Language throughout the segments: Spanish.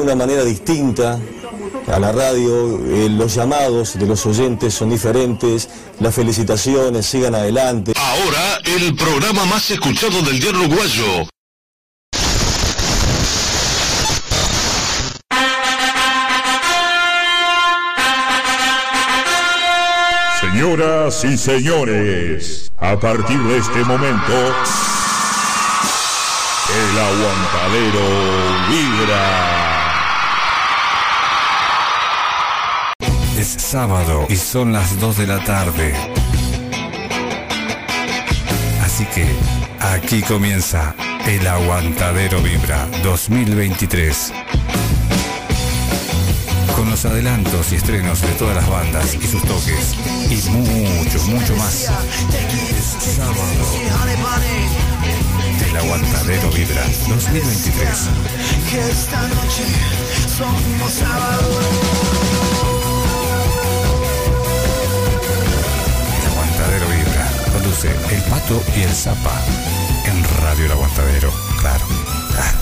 de una manera distinta a la radio, eh, los llamados de los oyentes son diferentes, las felicitaciones, sigan adelante. Ahora, el programa más escuchado del diario uruguayo. Señoras y señores, a partir de este momento, el aguantadero vibra. Es sábado y son las 2 de la tarde. Así que aquí comienza el Aguantadero Vibra 2023. Con los adelantos y estrenos de todas las bandas y sus toques. Y mucho, mucho más. Es sábado. El Aguantadero Vibra 2023. Que esta noche somos sábado. El Pato y el Zapa. En Radio El Aguantadero. Claro. Ah,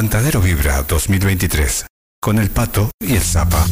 Aguantadero Vibra 2023 con el Pato y el Zapa.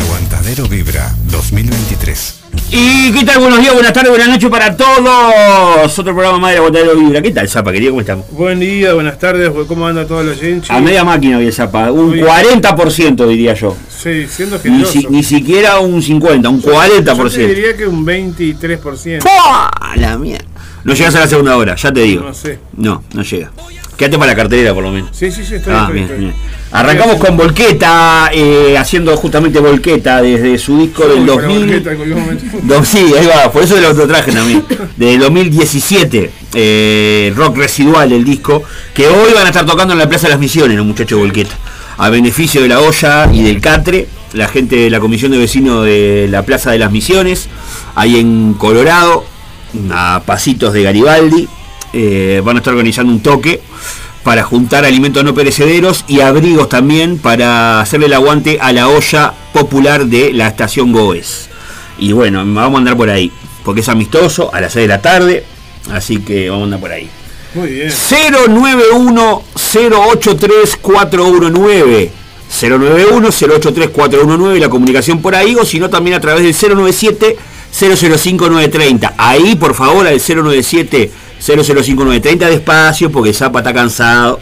Aguantadero Vibra 2023. Y qué tal, buenos días, buenas tardes, buenas noches para todos. Otro programa más de Aguantadero Vibra. ¿Qué tal, Zapa, querido? ¿Cómo estamos? Buen día, buenas tardes, ¿cómo anda toda la gente? A media máquina hoy el Zapa, un Muy bien. 40% diría yo. Sí, siendo Ni, generoso. si- ni siquiera un 50, un Yo te 40%. diría que un 23%. ¡Pua! La mierda. No llegas a la segunda hora, ya te digo. No sé. No, no llega. Quédate para la cartelera por lo menos. Sí, sí, sí, estoy, Ah, estoy, bien, estoy. bien. Arrancamos con Volqueta, eh, haciendo justamente Volqueta desde su disco del Uy, para 2000. Borqueta en cualquier momento. Do- sí, ahí va, por eso lo traje también. De 2017, eh, rock residual el disco, que hoy van a estar tocando en la Plaza de las Misiones, los muchachos Volqueta, a beneficio de la olla y del Catre, la gente de la Comisión de Vecinos de la Plaza de las Misiones, ahí en Colorado, a pasitos de Garibaldi, eh, van a estar organizando un toque para juntar alimentos no perecederos y abrigos también para hacerle el aguante a la olla popular de la estación Goes. Y bueno, vamos a andar por ahí, porque es amistoso a las 6 de la tarde, así que vamos a andar por ahí. Muy bien. 091-083-419. 091-083-419, la comunicación por ahí, o si no también a través del 097-005-930. Ahí, por favor, al 097-005-930, despacio, porque Zapa está cansado,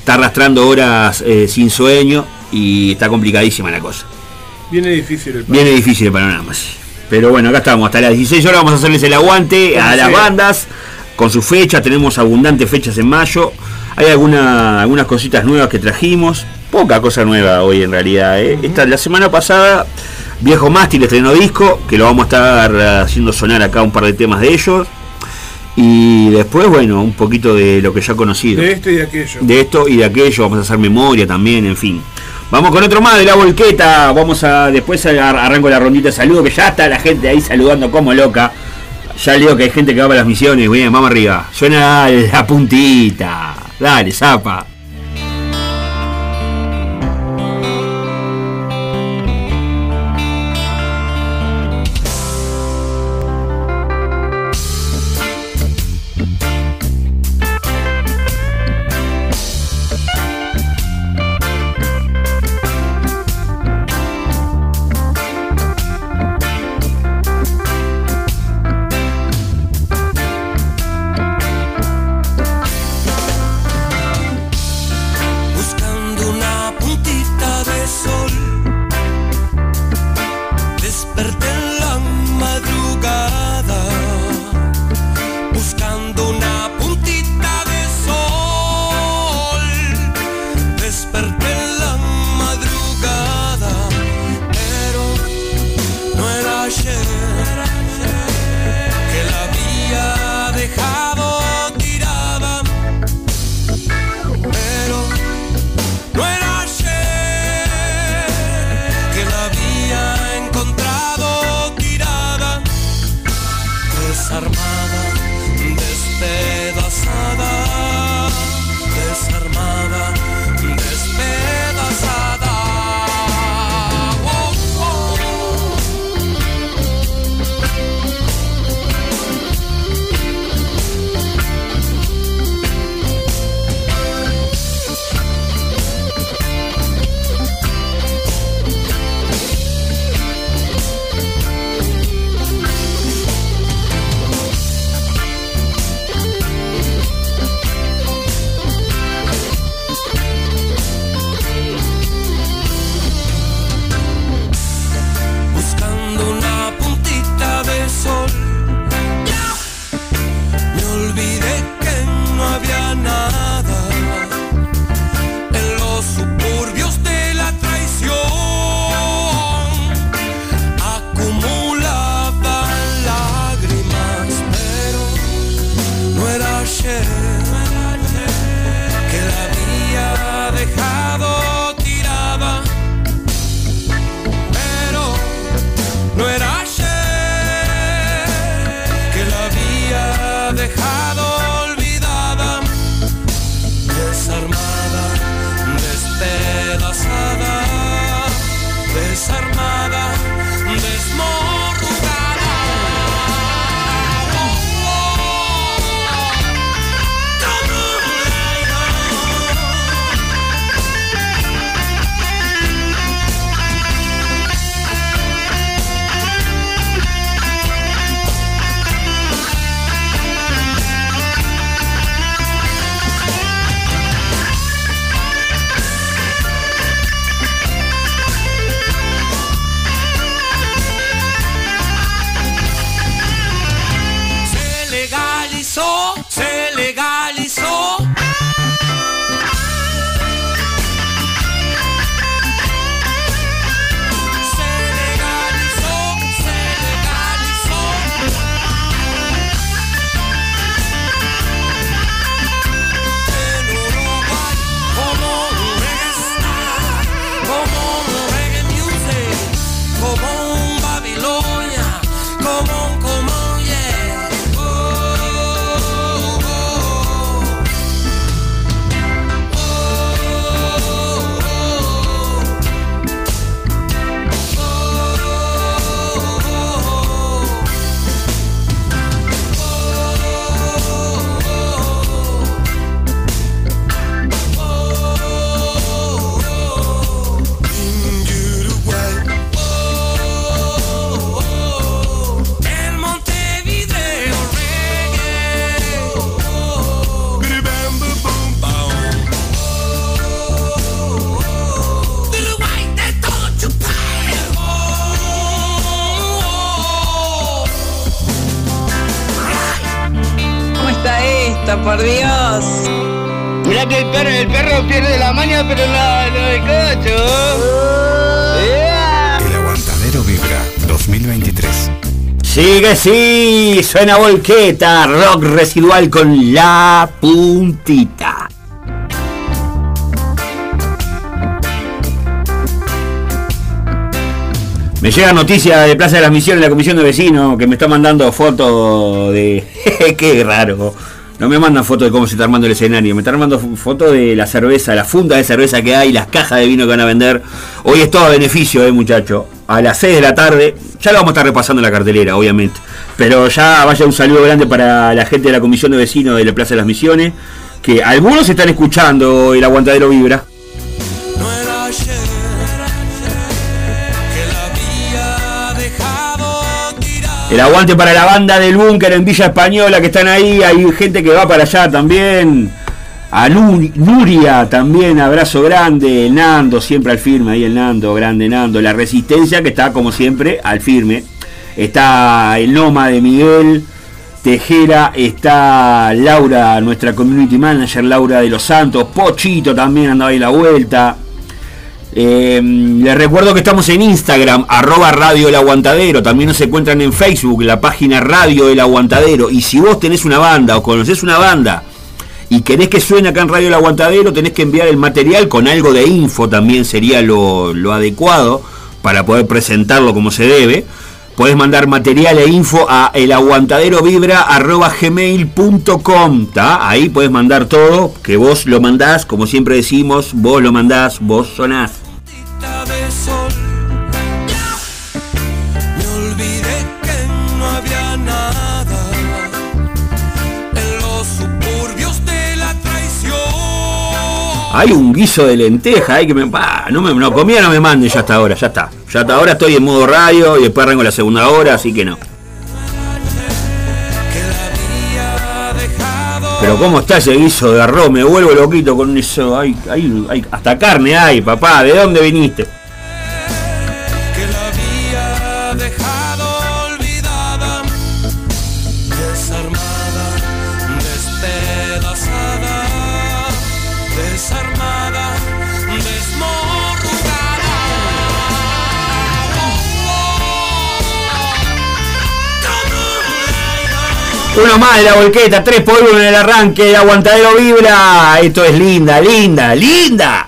está arrastrando horas eh, sin sueño y está complicadísima la cosa. Viene difícil el Viene difícil el panorama. Pero bueno, acá estamos, hasta las 16 horas vamos a hacerles el aguante a las sea. bandas, con su fecha, tenemos abundantes fechas en mayo. Hay alguna, algunas cositas nuevas que trajimos, poca cosa nueva hoy en realidad. ¿eh? Esta, la semana pasada, Viejo Mástil estrenó disco, que lo vamos a estar haciendo sonar acá un par de temas de ellos. Y después, bueno, un poquito de lo que ya conocido De este y de aquello. de esto y de aquello, vamos a hacer memoria también, en fin. Vamos con otro más de la volqueta, vamos a después arranco la rondita de saludo, que ya está la gente ahí saludando como loca. Ya leo que hay gente que va para las misiones, bien, vamos arriba. Suena la puntita. Dale, zapa. Sigue, sí, suena volqueta, rock residual con la puntita. Me llega noticia de Plaza de las Misiones, la comisión de vecinos, que me está mandando fotos de... Qué raro. No me mandan fotos de cómo se está armando el escenario, me están armando fotos de la cerveza, la funda de cerveza que hay, las cajas de vino que van a vender. Hoy es todo a beneficio, eh, muchacho. A las 6 de la tarde, ya lo vamos a estar repasando en la cartelera, obviamente. Pero ya vaya un saludo grande para la gente de la comisión de vecinos de la Plaza de las Misiones, que algunos están escuchando el aguantadero vibra. El aguante para la banda del búnker en Villa Española que están ahí, hay gente que va para allá también. A Nuria también, abrazo grande. Nando, siempre al firme, ahí el Nando, grande Nando. La Resistencia que está como siempre al firme. Está el Noma de Miguel Tejera, está Laura, nuestra community manager, Laura de los Santos. Pochito también andaba ahí la vuelta. Eh, les recuerdo que estamos en Instagram, arroba Radio El Aguantadero. También nos encuentran en Facebook, la página Radio El Aguantadero. Y si vos tenés una banda o conocés una banda y querés que suene acá en Radio El Aguantadero, tenés que enviar el material con algo de info, también sería lo, lo adecuado para poder presentarlo como se debe. Podés mandar material e info a elaguantadero.vibra.gmail.com Ahí podés mandar todo, que vos lo mandás, como siempre decimos, vos lo mandás, vos sonás. Hay un guiso de lenteja, hay que me, pa, no me no comía, no me manden ya hasta ahora, ya está. Ya hasta ahora estoy en modo radio y después arranco la segunda hora, así que no. Pero cómo está ese guiso de arroz, me vuelvo loquito con eso. Hay, hay, hay- hasta carne hay, papá, ¿de dónde viniste? Uno más de la volqueta, 3 por 1 en el arranque, el aguantadero vibra. Esto es linda, linda, linda.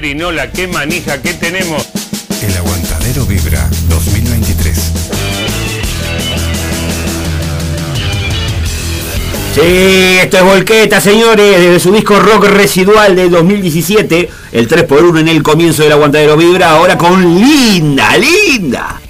Perinola, qué manija que tenemos. El Aguantadero Vibra 2023. Sí, esto es Volqueta, señores, desde su disco Rock Residual de 2017, el 3x1 en el comienzo del Aguantadero Vibra, ahora con Linda, Linda.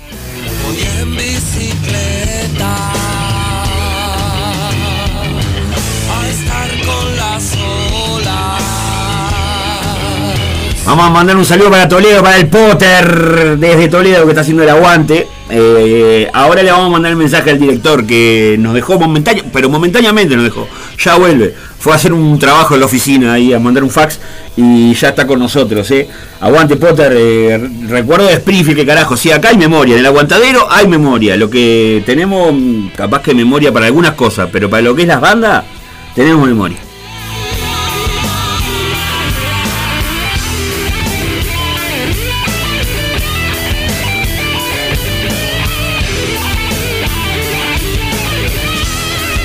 Vamos a mandar un saludo para Toledo, para el Potter desde Toledo que está haciendo el aguante. Eh, ahora le vamos a mandar el mensaje al director que nos dejó momentáneo, pero momentáneamente nos dejó. Ya vuelve. Fue a hacer un trabajo en la oficina ahí, a mandar un fax y ya está con nosotros. Eh. Aguante Potter, eh, recuerdo de Springfield, que carajo. Sí, acá hay memoria, en el aguantadero hay memoria. Lo que tenemos, mm, capaz que memoria para algunas cosas, pero para lo que es las bandas, tenemos memoria.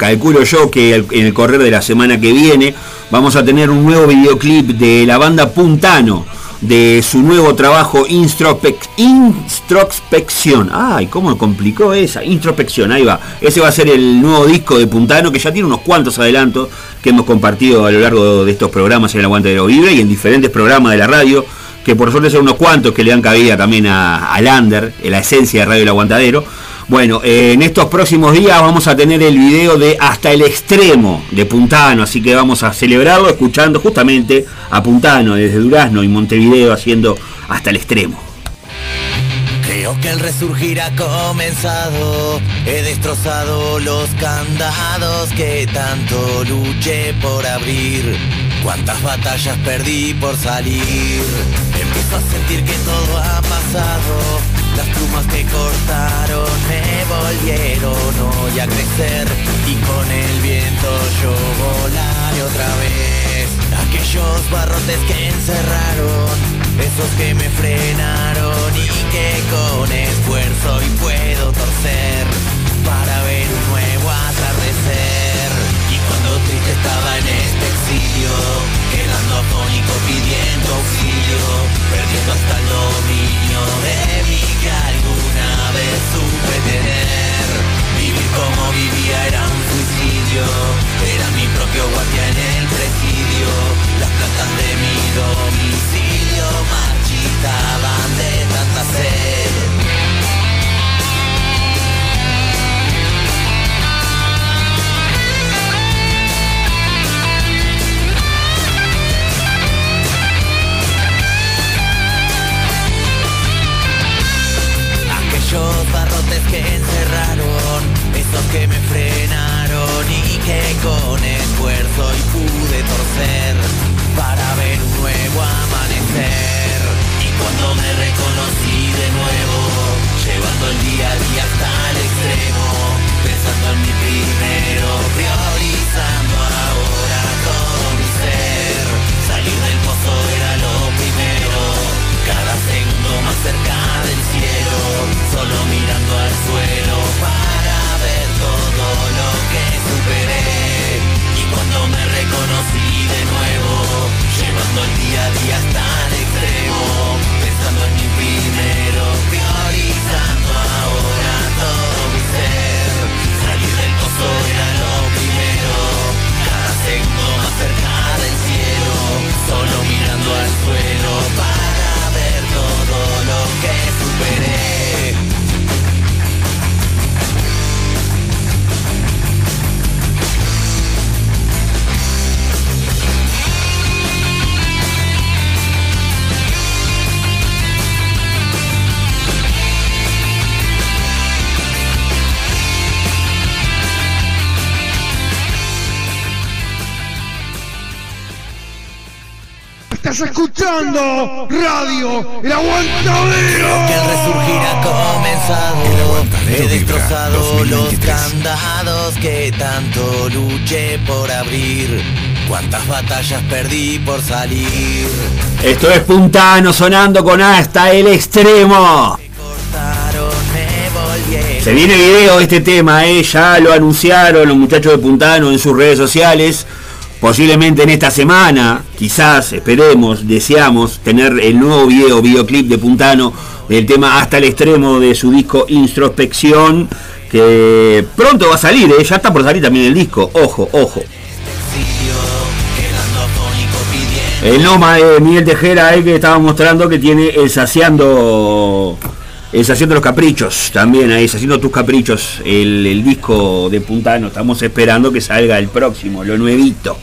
calculo yo que en el correr de la semana que viene vamos a tener un nuevo videoclip de la banda Puntano, de su nuevo trabajo Introspec- Introspección. Ay, ¿cómo complicó esa? Introspección, ahí va. Ese va a ser el nuevo disco de Puntano, que ya tiene unos cuantos adelantos que hemos compartido a lo largo de estos programas en el Aguante de y en diferentes programas de la radio que por suerte son unos cuantos que le dan cabida también a, a Lander, en la esencia de Radio El Aguantadero. Bueno, eh, en estos próximos días vamos a tener el video de Hasta el Extremo de Puntano, así que vamos a celebrarlo escuchando justamente a Puntano desde Durazno y Montevideo haciendo Hasta el Extremo. Creo que el resurgir ha comenzado. He destrozado los candados que tanto luché por abrir. Cuántas batallas perdí por salir. Empiezo a sentir que todo ha pasado. Las plumas que cortaron me volvieron hoy a crecer. Y con el viento yo volaré otra vez. Aquellos barrotes que encerraron, esos que me frenaron y que con esfuerzo hoy puedo torcer para ver estaba en este exilio, quedando afónico pidiendo auxilio, perdiendo hasta el dominio de mí que alguna vez supe tener. Vivir como vivía era un suicidio, era mi propio guardia en el presidio. Las plantas de mi domicilio marchitaban de tanta sed. Aquellos barrotes que encerraron, esos que me frenaron y que con esfuerzo hoy pude torcer para ver un nuevo amanecer. Y cuando me reconocí de nuevo, llevando el día a día hasta el extremo, pensando en mi primero, priorizando ahora todo mi ser. Salir del pozo era lo primero, cada segundo más cerca del cielo, Estás escuchando Radio El Aguantadero. Creo que el resurgir ha comenzado. He destrozado los candados que tanto luché por abrir. Cuántas batallas perdí por salir. Esto es Puntano sonando con hasta el extremo. Se viene video de este tema, eh, ya lo anunciaron los muchachos de Puntano en sus redes sociales. Posiblemente en esta semana, quizás, esperemos, deseamos tener el nuevo video, videoclip de Puntano del tema hasta el extremo de su disco Introspección, que pronto va a salir, eh, ya está por salir también el disco, ojo, ojo. El Noma de Miguel Tejera, el que estaba mostrando que tiene el saciando el saciando los caprichos también ahí, saciando tus caprichos, el, el disco de Puntano, estamos esperando que salga el próximo, lo nuevito.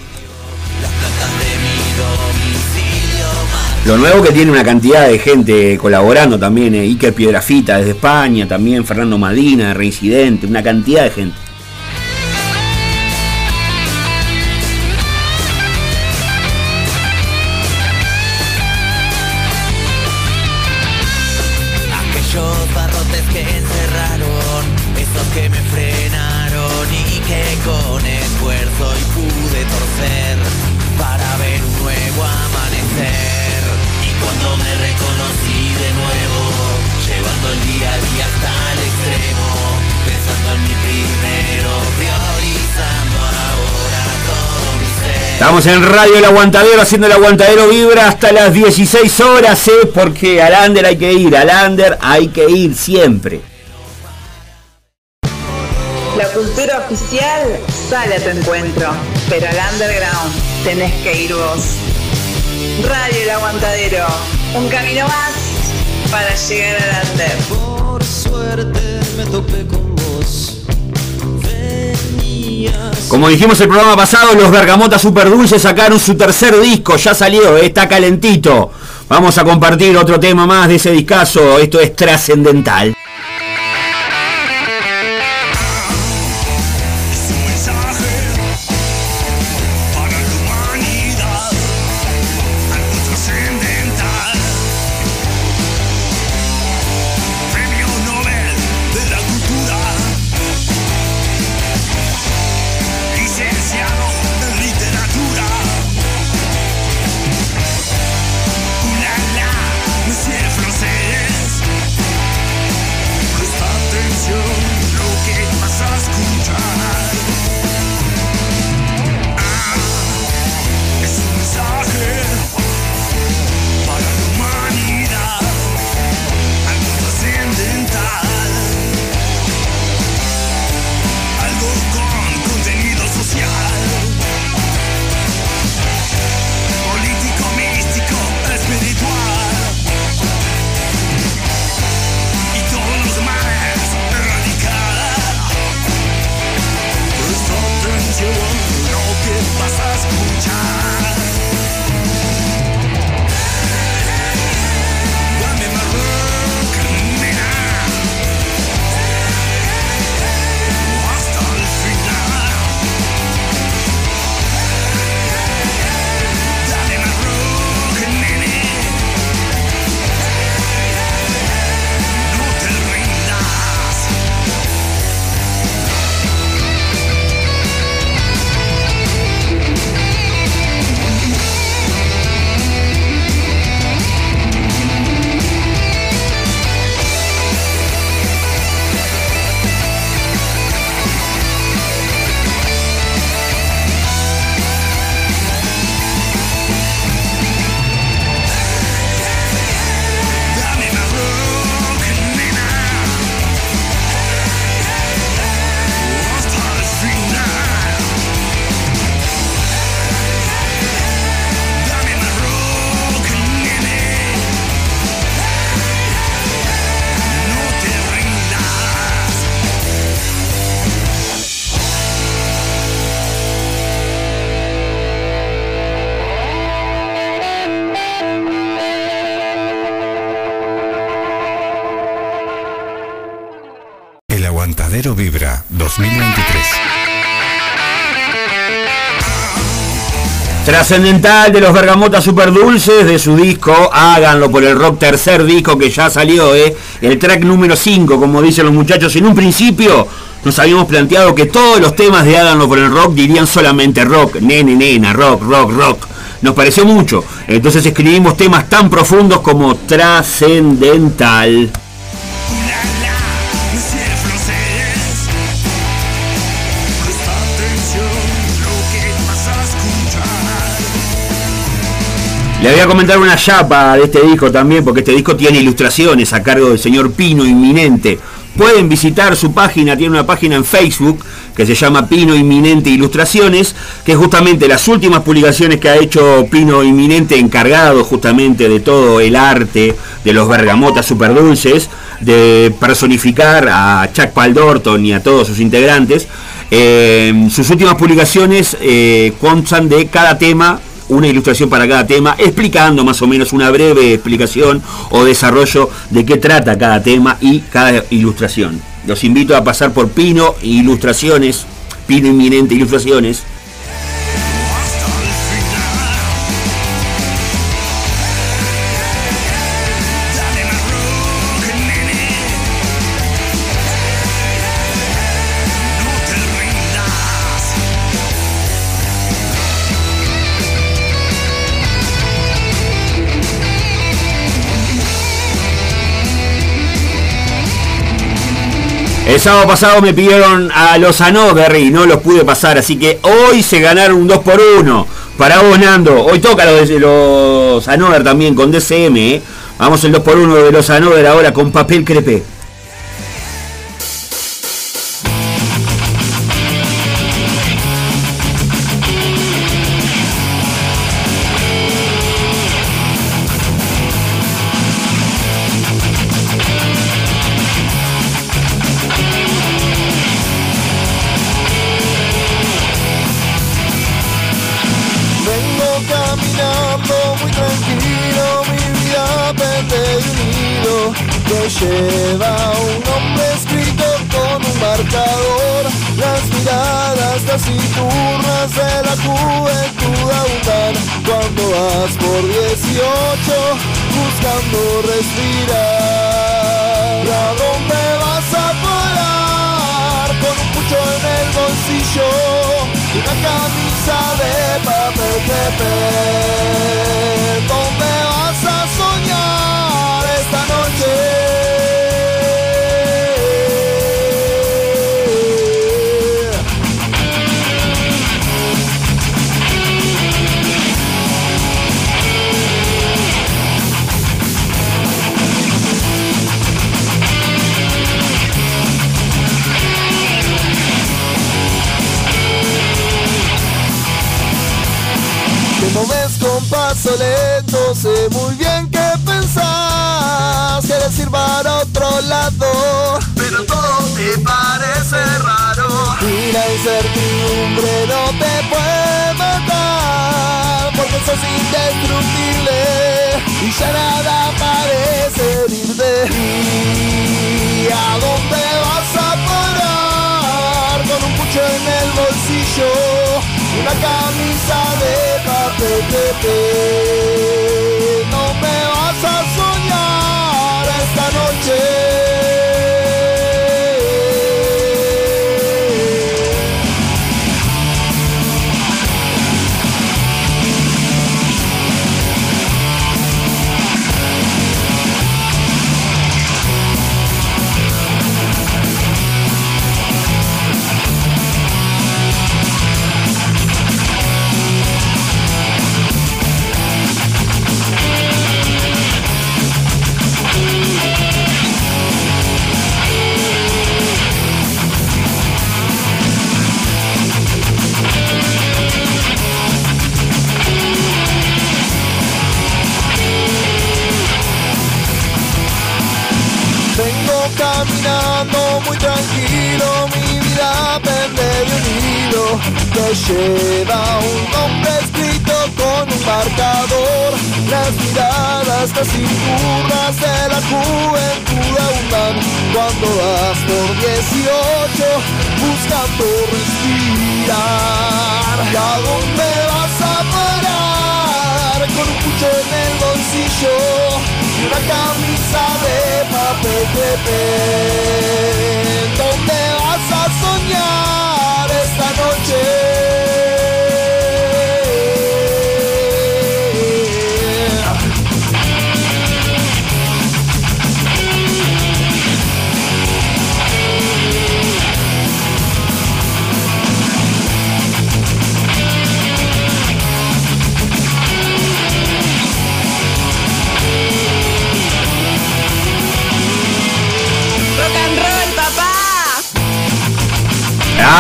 Lo nuevo que tiene una cantidad de gente colaborando también, eh, Iker Piedrafita desde España, también Fernando Madina, Reincidente, una cantidad de gente. Estamos en Radio El Aguantadero haciendo el Aguantadero Vibra hasta las 16 horas, ¿eh? porque al Under hay que ir, al Under hay que ir siempre. La cultura oficial sale a tu encuentro, pero al underground tenés que ir vos. Radio El Aguantadero, un camino más para llegar al under. Por suerte me topé con. Como dijimos el programa pasado, los Bergamotas Super Dulces sacaron su tercer disco, ya salió, está calentito. Vamos a compartir otro tema más de ese discazo, esto es trascendental. Trascendental de los Bergamotas Super Dulces de su disco Háganlo por el Rock, tercer disco que ya salió, ¿eh? el track número 5, como dicen los muchachos. En un principio nos habíamos planteado que todos los temas de Háganlo por el Rock dirían solamente rock, nene, nena, rock, rock, rock. Nos pareció mucho, entonces escribimos temas tan profundos como Trascendental. Le voy a comentar una chapa de este disco también, porque este disco tiene ilustraciones a cargo del señor Pino Inminente. Pueden visitar su página, tiene una página en Facebook que se llama Pino Inminente Ilustraciones, que justamente las últimas publicaciones que ha hecho Pino Inminente, encargado justamente de todo el arte de los bergamotas superdulces, de personificar a Chuck Paldorton y a todos sus integrantes. Eh, sus últimas publicaciones eh, constan de cada tema una ilustración para cada tema, explicando más o menos una breve explicación o desarrollo de qué trata cada tema y cada ilustración. Los invito a pasar por Pino Ilustraciones, Pino Inminente Ilustraciones. El sábado pasado me pidieron a los Anover y no los pude pasar, así que hoy se ganaron un 2 por 1 Para vos, Nando. Hoy toca los, los Anover también con DCM. ¿eh? Vamos el 2 por 1 de los Anover ahora con papel crepé. ¿Y a dónde vas a parar? Con un pucho en el bolsillo y una camisa de papel. ¿Dónde vas a soñar?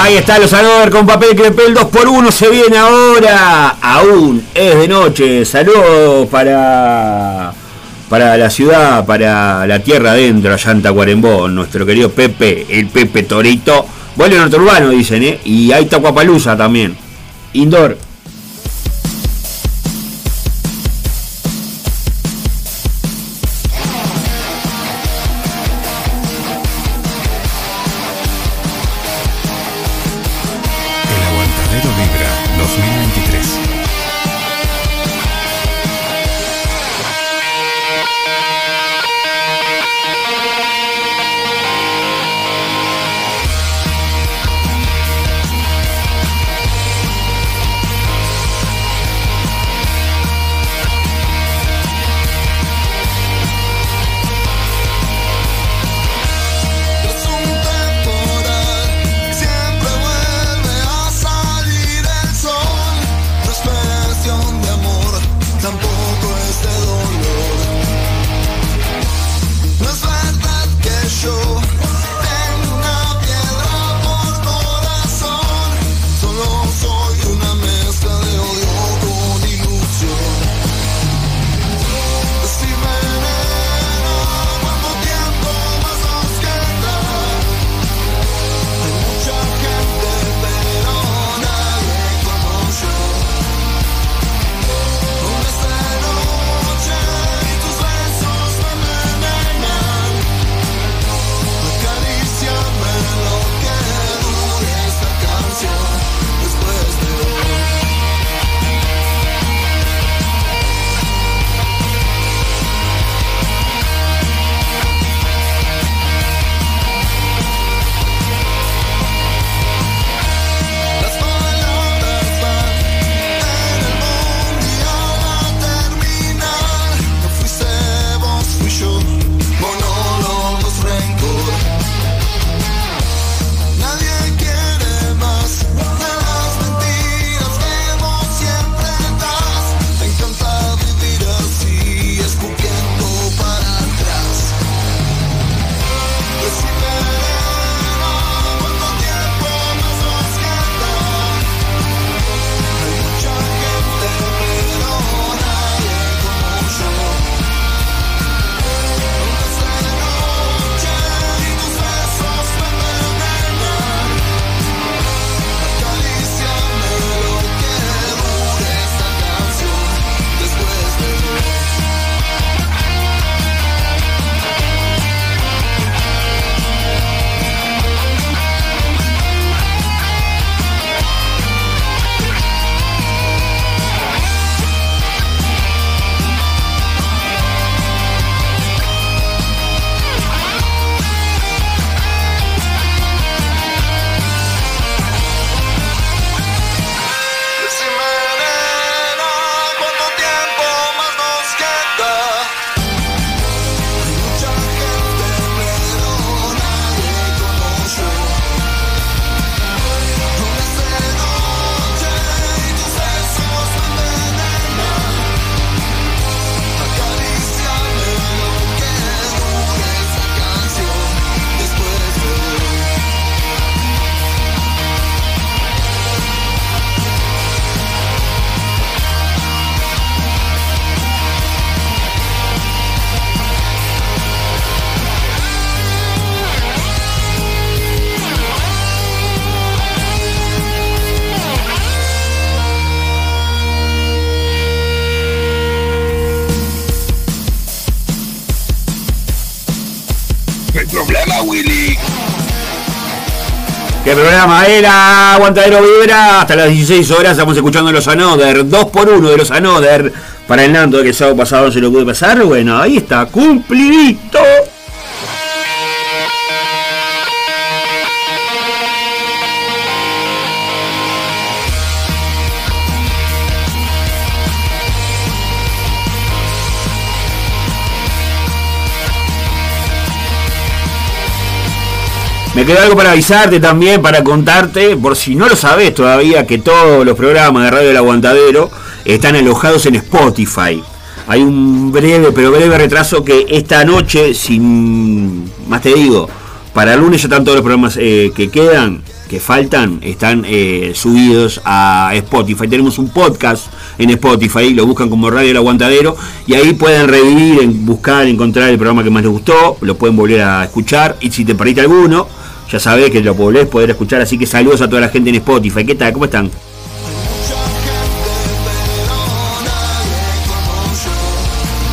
Ahí está los Sanover con papel crepel 2 por 1 se viene ahora. Aún es de noche. Saludos para para la ciudad, para la tierra adentro, allá en Tacuarembó, nuestro querido Pepe, el Pepe Torito. Vuelve norte urbano, dicen, ¿eh? Y hay Tacuapalusa también. Indoor. Aguantadero Vibra. Hasta las 16 horas estamos escuchando los Anoder. 2 por 1 de los Anoder. Para el Nando que el sábado pasado se lo pude pasar. Bueno, ahí está, cumplidito. Me queda algo para avisarte también, para contarte, por si no lo sabes todavía, que todos los programas de Radio del Aguantadero están alojados en Spotify. Hay un breve, pero breve retraso que esta noche, sin más te digo, para el lunes ya están todos los programas eh, que quedan, que faltan, están eh, subidos a Spotify. Tenemos un podcast en Spotify, lo buscan como Radio El Aguantadero y ahí pueden revivir, buscar, encontrar el programa que más les gustó, lo pueden volver a escuchar y si te perdiste alguno, ya sabés que lo podés poder escuchar, así que saludos a toda la gente en Spotify. ¿Qué tal? ¿Cómo están?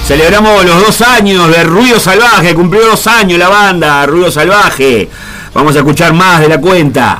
Celebramos los dos años de Ruido Salvaje, cumplió dos años la banda, Ruido Salvaje. Vamos a escuchar más de la cuenta.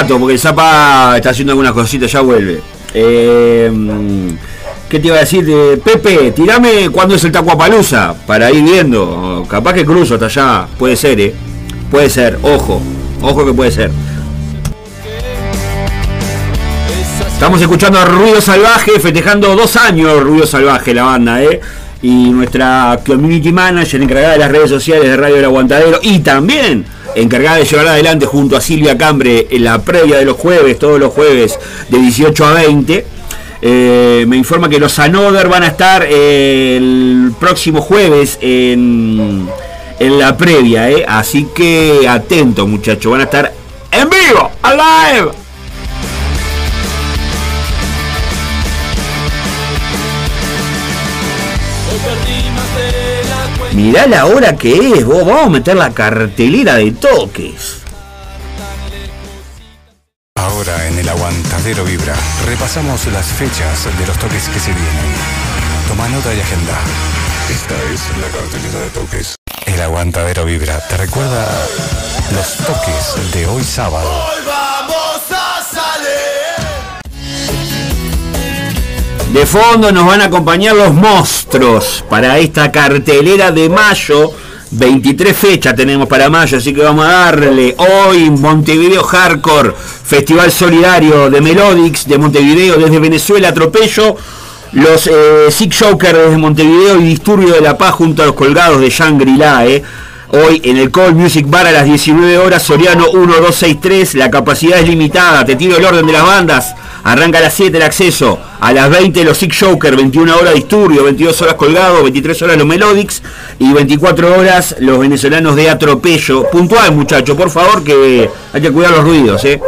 El porque el Zapa está haciendo algunas cositas, ya vuelve. Eh, ¿Qué te iba a decir? de Pepe, tirame cuándo es el Tacuapalusa para ir viendo. Capaz que cruzo hasta allá. Puede ser, ¿eh? Puede ser. Ojo. Ojo que puede ser. Estamos escuchando a Ruido Salvaje, festejando dos años Ruido Salvaje, la banda, ¿eh? Y nuestra community manager encargada de las redes sociales de Radio del Aguantadero y también encargada de llevar adelante junto a Silvia Cambre en la previa de los jueves, todos los jueves de 18 a 20 eh, me informa que los Anoder van a estar eh, el próximo jueves en, en la previa, eh. así que atento muchachos, van a estar en vivo, alive. Mirá la hora que es, vos, vamos a meter la cartelera de toques. Ahora en el Aguantadero Vibra repasamos las fechas de los toques que se vienen. Toma nota y agenda. Esta es la cartelera de toques. El Aguantadero Vibra te recuerda los toques de hoy sábado. De fondo nos van a acompañar los monstruos para esta cartelera de mayo. 23 fechas tenemos para mayo, así que vamos a darle hoy Montevideo Hardcore, Festival Solidario de Melodics de Montevideo desde Venezuela, atropello. Los eh, Six Joker desde Montevideo y Disturbio de la Paz junto a los colgados de Shangri-La. eh. Hoy en el Call Music Bar a las 19 horas, Soriano 1263, la capacidad es limitada, te tiro el orden de las bandas. Arranca a las 7 el acceso, a las 20 los Six Joker, 21 horas Disturbio, 22 horas Colgado, 23 horas los Melodics. Y 24 horas los venezolanos de Atropello. Puntual muchachos, por favor que hay que cuidar los ruidos, eh.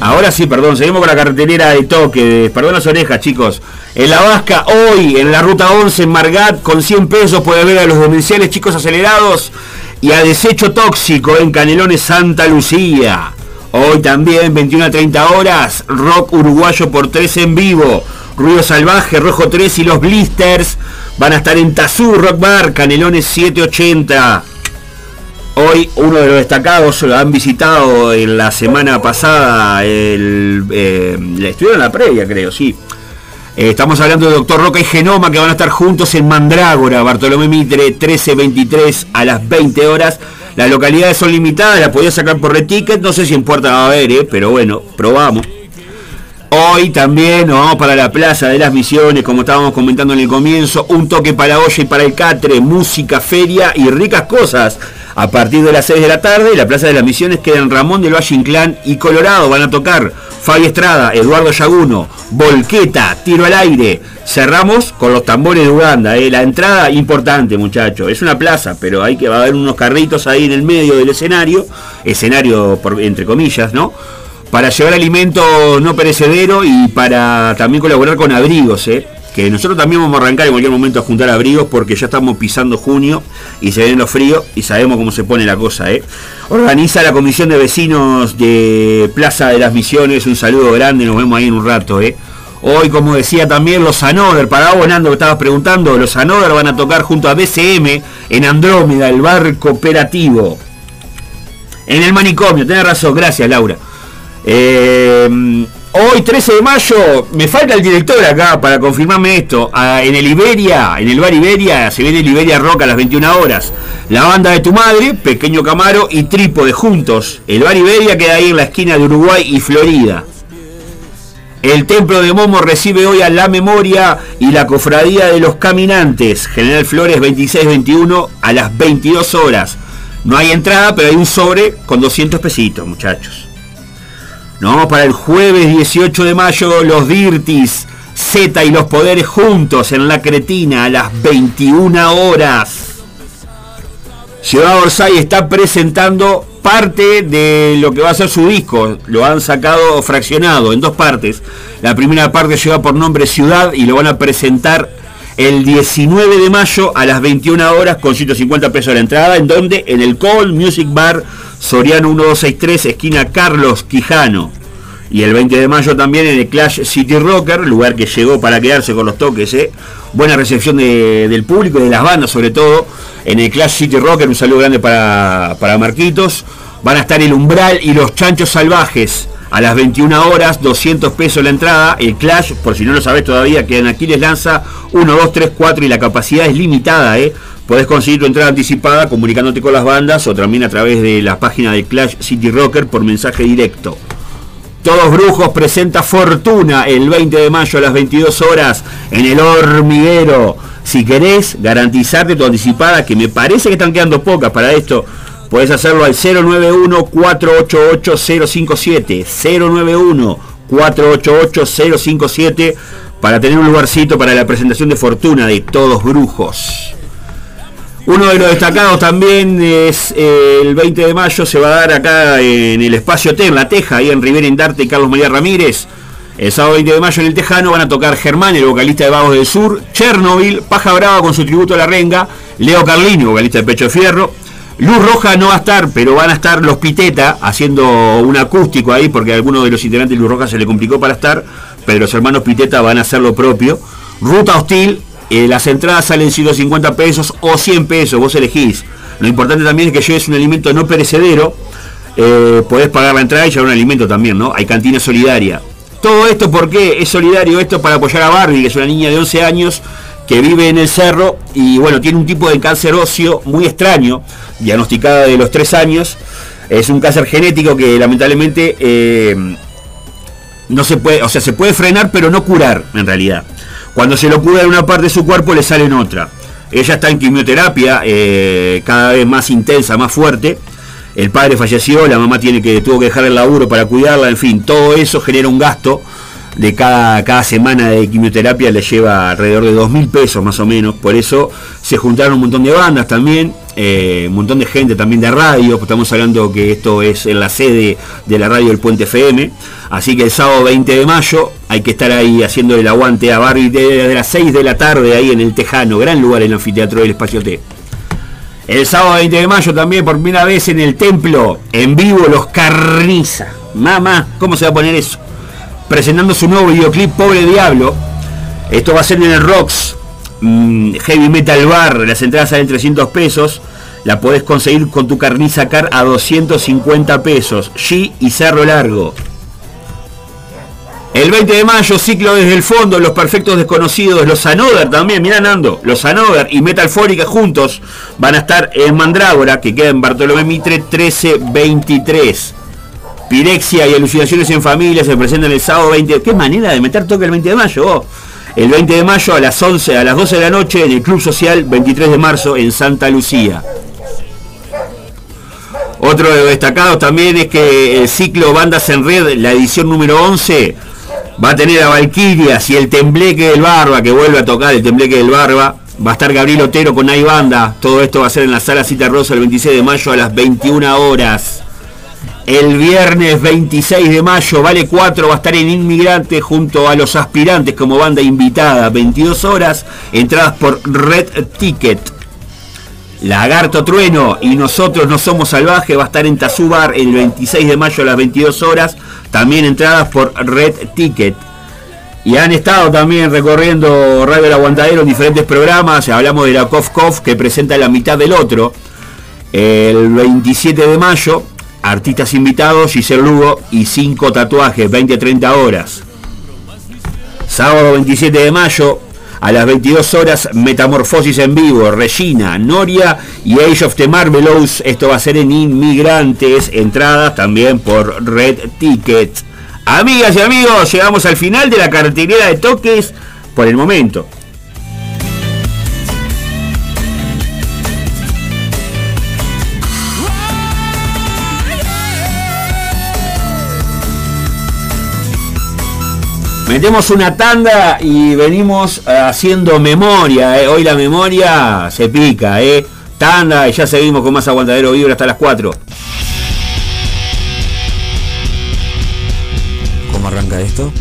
Ahora sí, perdón, seguimos con la cartelera de toque. Perdón las orejas, chicos. En la Vasca, hoy, en la ruta 11 en Margat, con 100 pesos puede ver a los demenciales chicos acelerados y a Desecho Tóxico en Canelones Santa Lucía. Hoy también, 21 a 30 horas, rock uruguayo por 3 en vivo. Ruido Salvaje, Rojo 3 y los Blisters van a estar en Tazú Rock Bar, Canelones 780. Hoy uno de los destacados lo han visitado en la semana pasada, el, eh, en la previa creo, sí. Eh, estamos hablando de Doctor Roca y Genoma que van a estar juntos en Mandrágora, Bartolomé Mitre, 1323 a las 20 horas. Las localidades son limitadas, las podía sacar por reticket, no sé si en puerta va a haber, eh, pero bueno, probamos. Hoy también nos vamos para la Plaza de las Misiones, como estábamos comentando en el comienzo, un toque para la olla y para el catre, música, feria y ricas cosas. A partir de las 6 de la tarde, la Plaza de las Misiones queda en Ramón del Valle Inclán y Colorado. Van a tocar Fabi Estrada, Eduardo Yaguno, Volqueta, Tiro al Aire. Cerramos con los tambores de Uganda. eh. La entrada importante, muchachos. Es una plaza, pero hay que va a haber unos carritos ahí en el medio del escenario. Escenario, entre comillas, ¿no? Para llevar alimento no perecedero y para también colaborar con abrigos, ¿eh? Que nosotros también vamos a arrancar en cualquier momento a juntar abrigos porque ya estamos pisando junio y se ven los fríos y sabemos cómo se pone la cosa. ¿eh? Organiza la Comisión de Vecinos de Plaza de las Misiones, un saludo grande, nos vemos ahí en un rato. ¿eh? Hoy, como decía también, los Anoder, para vos, Nando, que estabas preguntando, los Anoder van a tocar junto a BCM en Andrómeda, el bar cooperativo. En el manicomio, tenés razón, gracias Laura. Eh, hoy 13 de mayo, me falta el director acá para confirmarme esto. Ah, en el Iberia, en el bar Iberia, se viene el Iberia Rock a las 21 horas. La banda de tu madre, Pequeño Camaro y Trípode juntos. El bar Iberia queda ahí en la esquina de Uruguay y Florida. El templo de Momo recibe hoy a la memoria y la cofradía de los caminantes. General Flores 26-21 a las 22 horas. No hay entrada, pero hay un sobre con 200 pesitos, muchachos. Nos vamos para el jueves 18 de mayo, los Dirtis, Z y los poderes juntos en la Cretina a las 21 horas. Ciudad Orsay está presentando parte de lo que va a ser su disco. Lo han sacado fraccionado en dos partes. La primera parte lleva por nombre Ciudad y lo van a presentar el 19 de mayo a las 21 horas con 150 pesos la entrada. ¿En donde En el Cold Music Bar Soriano 1263, esquina Carlos Quijano. Y el 20 de mayo también en el Clash City Rocker, lugar que llegó para quedarse con los toques. ¿eh? Buena recepción del público y de las bandas sobre todo. En el Clash City Rocker, un saludo grande para, para Marquitos. Van a estar el Umbral y los Chanchos Salvajes a las 21 horas, 200 pesos la entrada. El Clash, por si no lo sabés todavía, quedan aquí les lanza 1, 2, 3, 4 y la capacidad es limitada. ¿eh? Podés conseguir tu entrada anticipada comunicándote con las bandas o también a través de la página de Clash City Rocker por mensaje directo. Todos Brujos presenta Fortuna el 20 de mayo a las 22 horas en el hormiguero. Si querés garantizarte tu anticipada, que me parece que están quedando pocas para esto, puedes hacerlo al 091-488-057. 091-488-057 para tener un lugarcito para la presentación de Fortuna de Todos Brujos. Uno de los destacados también es eh, el 20 de mayo, se va a dar acá en el espacio T, en La Teja, ahí en Rivera Indarte Carlos María Ramírez. El sábado 20 de mayo en el Tejano van a tocar Germán, el vocalista de Vagos del Sur, Chernobyl, Paja Brava con su tributo a la renga, Leo Carlini, vocalista de Pecho Fierro. Luz Roja no va a estar, pero van a estar los Piteta haciendo un acústico ahí, porque a alguno de los integrantes de Luz Roja se le complicó para estar, pero los hermanos Piteta van a hacer lo propio. Ruta Hostil, eh, las entradas salen 150 pesos o 100 pesos, vos elegís. Lo importante también es que lleves un alimento no perecedero. Eh, podés pagar la entrada y llevar un alimento también, ¿no? Hay cantina solidaria. Todo esto porque es solidario esto para apoyar a Barbie, que es una niña de 11 años que vive en el cerro y bueno, tiene un tipo de cáncer óseo muy extraño, diagnosticada de los 3 años. Es un cáncer genético que lamentablemente eh, no se puede, o sea, se puede frenar pero no curar en realidad. Cuando se lo cura en una parte de su cuerpo, le sale en otra. Ella está en quimioterapia, eh, cada vez más intensa, más fuerte. El padre falleció, la mamá tiene que, tuvo que dejar el laburo para cuidarla, en fin, todo eso genera un gasto de cada, cada semana de quimioterapia le lleva alrededor de dos mil pesos más o menos. Por eso se juntaron un montón de bandas también, eh, un montón de gente también de radio. Estamos hablando que esto es en la sede de la radio del Puente FM. Así que el sábado 20 de mayo hay que estar ahí haciendo el aguante a Barbie desde las 6 de la tarde ahí en el Tejano, gran lugar en el anfiteatro del Espacio T. El sábado 20 de mayo también por primera vez en el templo, en vivo los Carniza. Mamá, ¿cómo se va a poner eso? Presentando su nuevo videoclip Pobre Diablo. Esto va a ser en el Rocks mm, Heavy Metal Bar. Las entradas salen 300 pesos. La podés conseguir con tu carniza car a 250 pesos. G y Cerro Largo. El 20 de mayo, ciclo desde el fondo, Los Perfectos Desconocidos, los Anoder también, mirá Nando, los Anoder y Metal Fórica juntos van a estar en Mandrágora, que queda en Bartolomé Mitre 1323. Pirexia y alucinaciones en familia se presentan el sábado 20. ¿Qué manera de meter toque el 20 de mayo? El 20 de mayo a las 11, a las 12 de la noche en el Club Social 23 de marzo en Santa Lucía. Otro de los destacados también es que el ciclo Bandas en Red, la edición número 11, va a tener a Valkyrias y el Tembleque del Barba, que vuelve a tocar el Tembleque del Barba. Va a estar Gabriel Otero con Hay Banda. Todo esto va a ser en la sala Cita Rosa el 26 de mayo a las 21 horas. El viernes 26 de mayo, Vale 4 va a estar en Inmigrante junto a los aspirantes como banda invitada. 22 horas, entradas por Red Ticket. Lagarto Trueno y Nosotros No Somos Salvajes va a estar en Tazubar el 26 de mayo a las 22 horas. También entradas por Red Ticket. Y han estado también recorriendo Radio El Aguantadero en diferentes programas. Hablamos de la Kof Kof que presenta la mitad del otro. El 27 de mayo Artistas invitados, Giselle Lugo y 5 tatuajes, 20-30 horas. Sábado 27 de mayo, a las 22 horas, Metamorfosis en vivo, Regina, Noria y Age of the Marvelous. Esto va a ser en Inmigrantes, entradas también por Red Ticket. Amigas y amigos, llegamos al final de la cartelera de toques por el momento. Metemos una tanda y venimos eh, haciendo memoria. Eh. Hoy la memoria se pica, ¿eh? Tanda y ya seguimos con más aguantadero vibra hasta las 4. ¿Cómo arranca esto?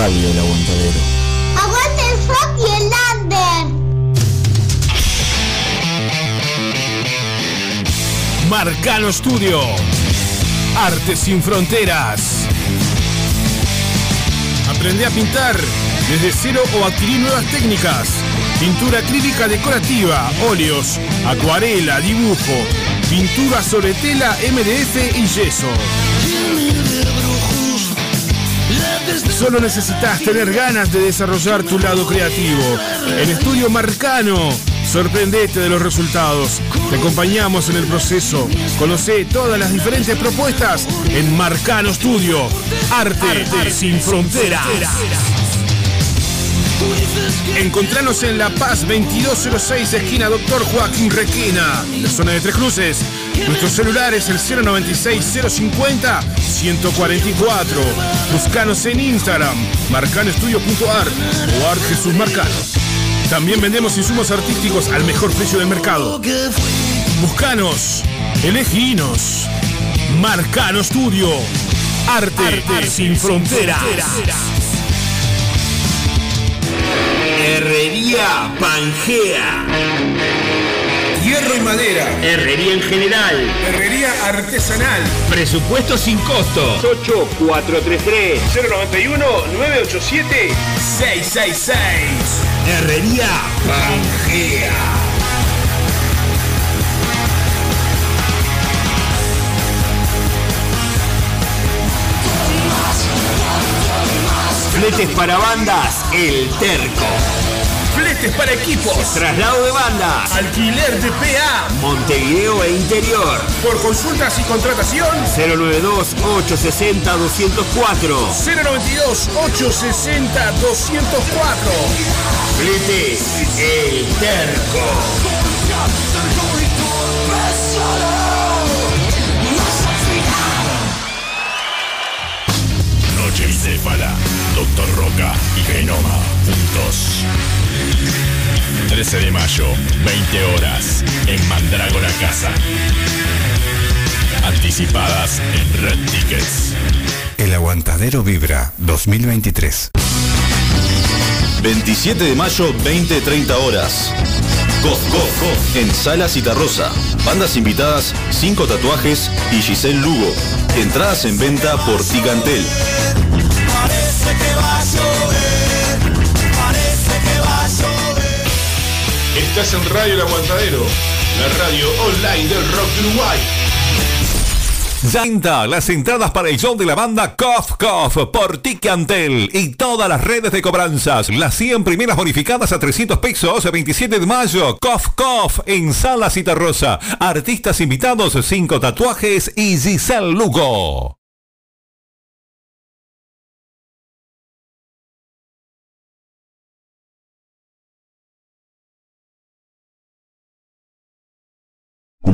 Radio El Aguantadero. ¡Aguante el rock y el lander! Marcano Studio. Arte sin fronteras. Aprende a pintar desde cero o adquirir nuevas técnicas. Pintura acrílica decorativa, óleos, acuarela, dibujo, pintura sobre tela, MDF y yeso. Solo necesitas tener ganas de desarrollar tu lado creativo. En Estudio Marcano, sorprendete de los resultados. Te acompañamos en el proceso. Conoce todas las diferentes propuestas en Marcano Studio. Arte, sin fronteras. Encontranos en La Paz 2206, esquina Doctor Joaquín Requena, en la zona de Tres Cruces. Nuestro celular es el 096-050-144. Buscanos en Instagram, marcanoestudio.ar o Art Jesús Marcano. También vendemos insumos artísticos al mejor precio del mercado. Buscanos, eleginos. Marcano Studio. Arte, sin fronteras. Herrería Pangea. Hierro y madera. Herrería en general. Herrería artesanal. Presupuesto sin costo. 8433 091 987 666. Herrería Pangea. Fletes para bandas, El Terco. Para equipos. Traslado de bandas. Alquiler de PA. Montevideo e interior. Por consultas y contratación. 092-860-204. 092-860-204. Fletes El Terco. Noche Bicéfala, Doctor Roca y Genoma juntos. 13 de mayo, 20 horas, en Mandrágora Casa. Anticipadas en Red Tickets. El Aguantadero Vibra 2023. 27 de mayo, 20-30 horas. Goz, Goz, Goz, en Sala Citarrosa. Bandas invitadas, 5 tatuajes y Giselle Lugo. Entradas en venta por Ticantel. Parece que va a llover, parece que va a llover. Estás en Radio El Aguantadero, la radio online del rock de Uruguay. Venta las entradas para el show de la banda Cough Cough por Ticantel y todas las redes de cobranzas. Las 100 primeras bonificadas a 300 pesos, 27 de mayo. Cough Cough en Sala Citarrosa. Artistas invitados, 5 tatuajes y Giselle Lugo.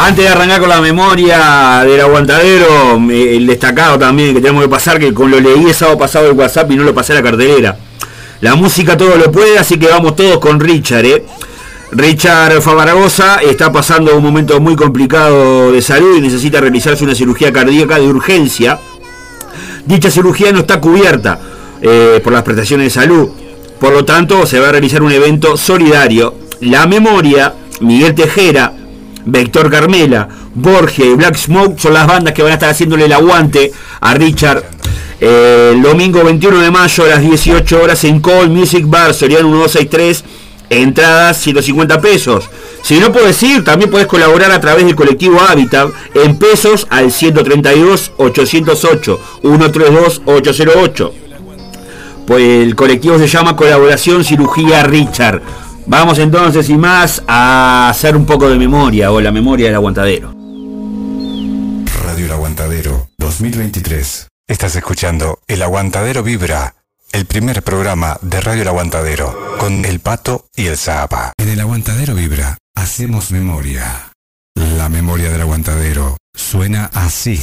Antes de arrancar con la memoria del aguantadero, el destacado también que tenemos que pasar, que con lo leí el sábado pasado el WhatsApp y no lo pasé a la cartelera. La música todo lo puede, así que vamos todos con Richard, ¿eh? Richard Favaragosa está pasando un momento muy complicado de salud y necesita realizarse una cirugía cardíaca de urgencia. Dicha cirugía no está cubierta eh, por las prestaciones de salud. Por lo tanto, se va a realizar un evento solidario. La memoria, Miguel Tejera, Vector Carmela, Borgia y Black Smoke son las bandas que van a estar haciéndole el aguante a Richard eh, el domingo 21 de mayo a las 18 horas en Call Music Bar, Soriano 1263, entradas 150 pesos. Si no puedes ir, también puedes colaborar a través del colectivo Habitat en pesos al 132 808 132 808. Pues el colectivo se llama Colaboración Cirugía Richard. Vamos entonces y más a hacer un poco de memoria o la memoria del aguantadero. Radio El Aguantadero 2023. Estás escuchando El Aguantadero Vibra, el primer programa de Radio El Aguantadero, con El Pato y el Zapa. En El Aguantadero Vibra hacemos memoria. La memoria del aguantadero suena así.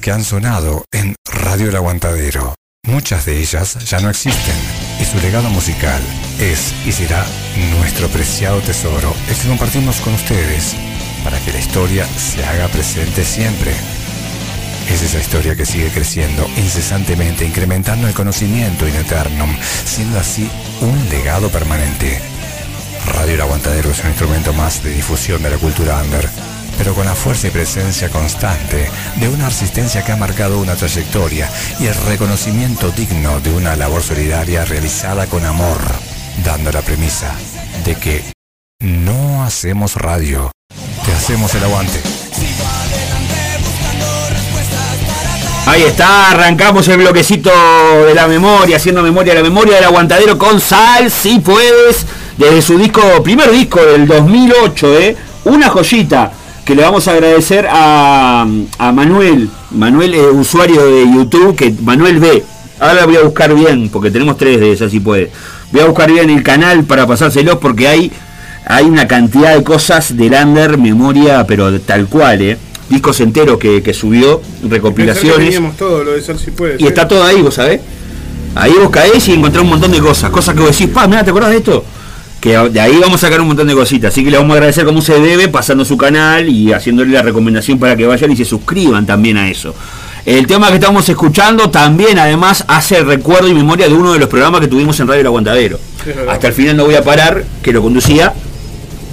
Que han sonado en Radio El Aguantadero. Muchas de ellas ya no existen y su legado musical es y será nuestro preciado tesoro, el que compartimos con ustedes para que la historia se haga presente siempre. Es esa historia que sigue creciendo incesantemente, incrementando el conocimiento in eternum, siendo así un legado permanente. Radio El Aguantadero es un instrumento más de difusión de la cultura under pero con la fuerza y presencia constante de una resistencia que ha marcado una trayectoria y el reconocimiento digno de una labor solidaria realizada con amor, dando la premisa de que no hacemos radio, te hacemos el aguante. Ahí está, arrancamos el bloquecito de la memoria, haciendo memoria la memoria del aguantadero con Sal, si puedes, desde su disco, primer disco del 2008, ¿eh? una joyita que le vamos a agradecer a, a Manuel, Manuel eh, usuario de YouTube, que Manuel ve, ahora voy a buscar bien, porque tenemos tres de esas si puede, voy a buscar bien el canal para pasárselos porque hay, hay una cantidad de cosas del under memoria, pero tal cual, ¿eh? discos enteros que, que subió, recopilaciones. Teníamos todo lo de ser si puedes. Y está todo ahí, vos sabés. Ahí vos caés y encontrás un montón de cosas. Cosas que vos decís, pa, mira, ¿te acordás de esto? Que de ahí vamos a sacar un montón de cositas. Así que le vamos a agradecer como se debe, pasando su canal y haciéndole la recomendación para que vayan y se suscriban también a eso. El tema que estamos escuchando también además hace recuerdo y memoria de uno de los programas que tuvimos en Radio El Aguantadero. Hasta el final no voy a parar, que lo conducía.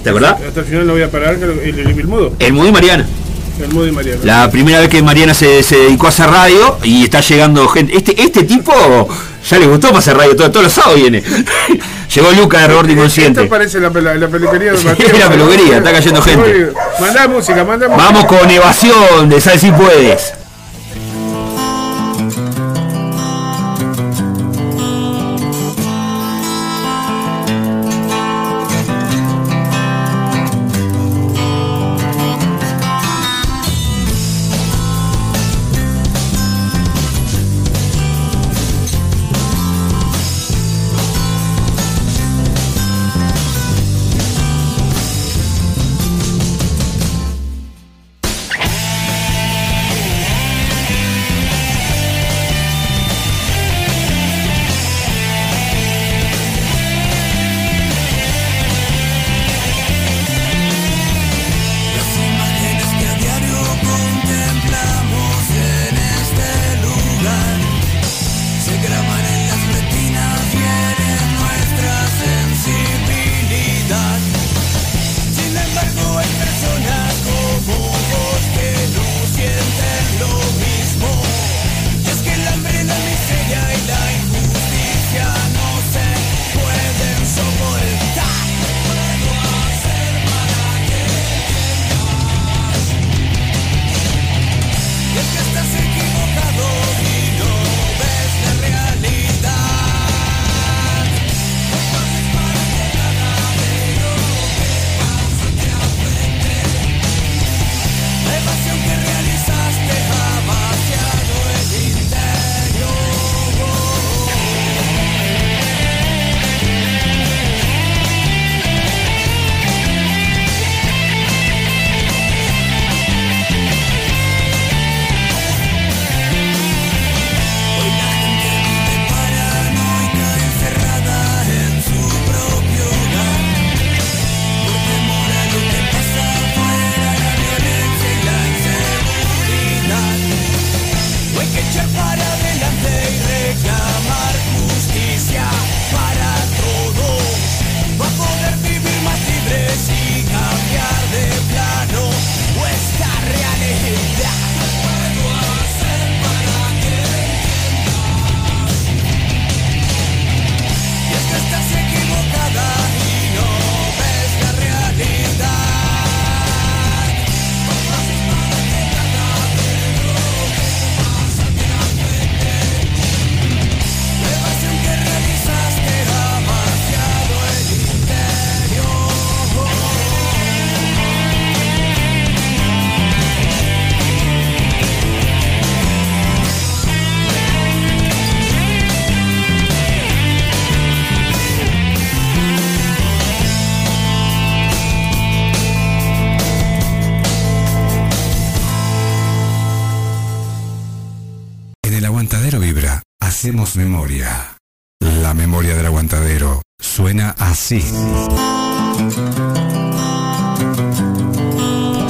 ¿Te acordás? Hasta el final no voy a parar, el, el, el mudo. El Mudo y Mariana. Y. La primera vez que Mariana se, se dedicó a hacer radio y está llegando gente. Este, este tipo ya le gustó para hacer radio, todo- todos los sábados viene. Llegó Lucas de Roberto Inconsciente. Esto parece la, la, la peluquería de Sí, Mateo. la peluquería, está cayendo gente. Mandá música, mandá música. Vamos con evasión de Sal si puedes.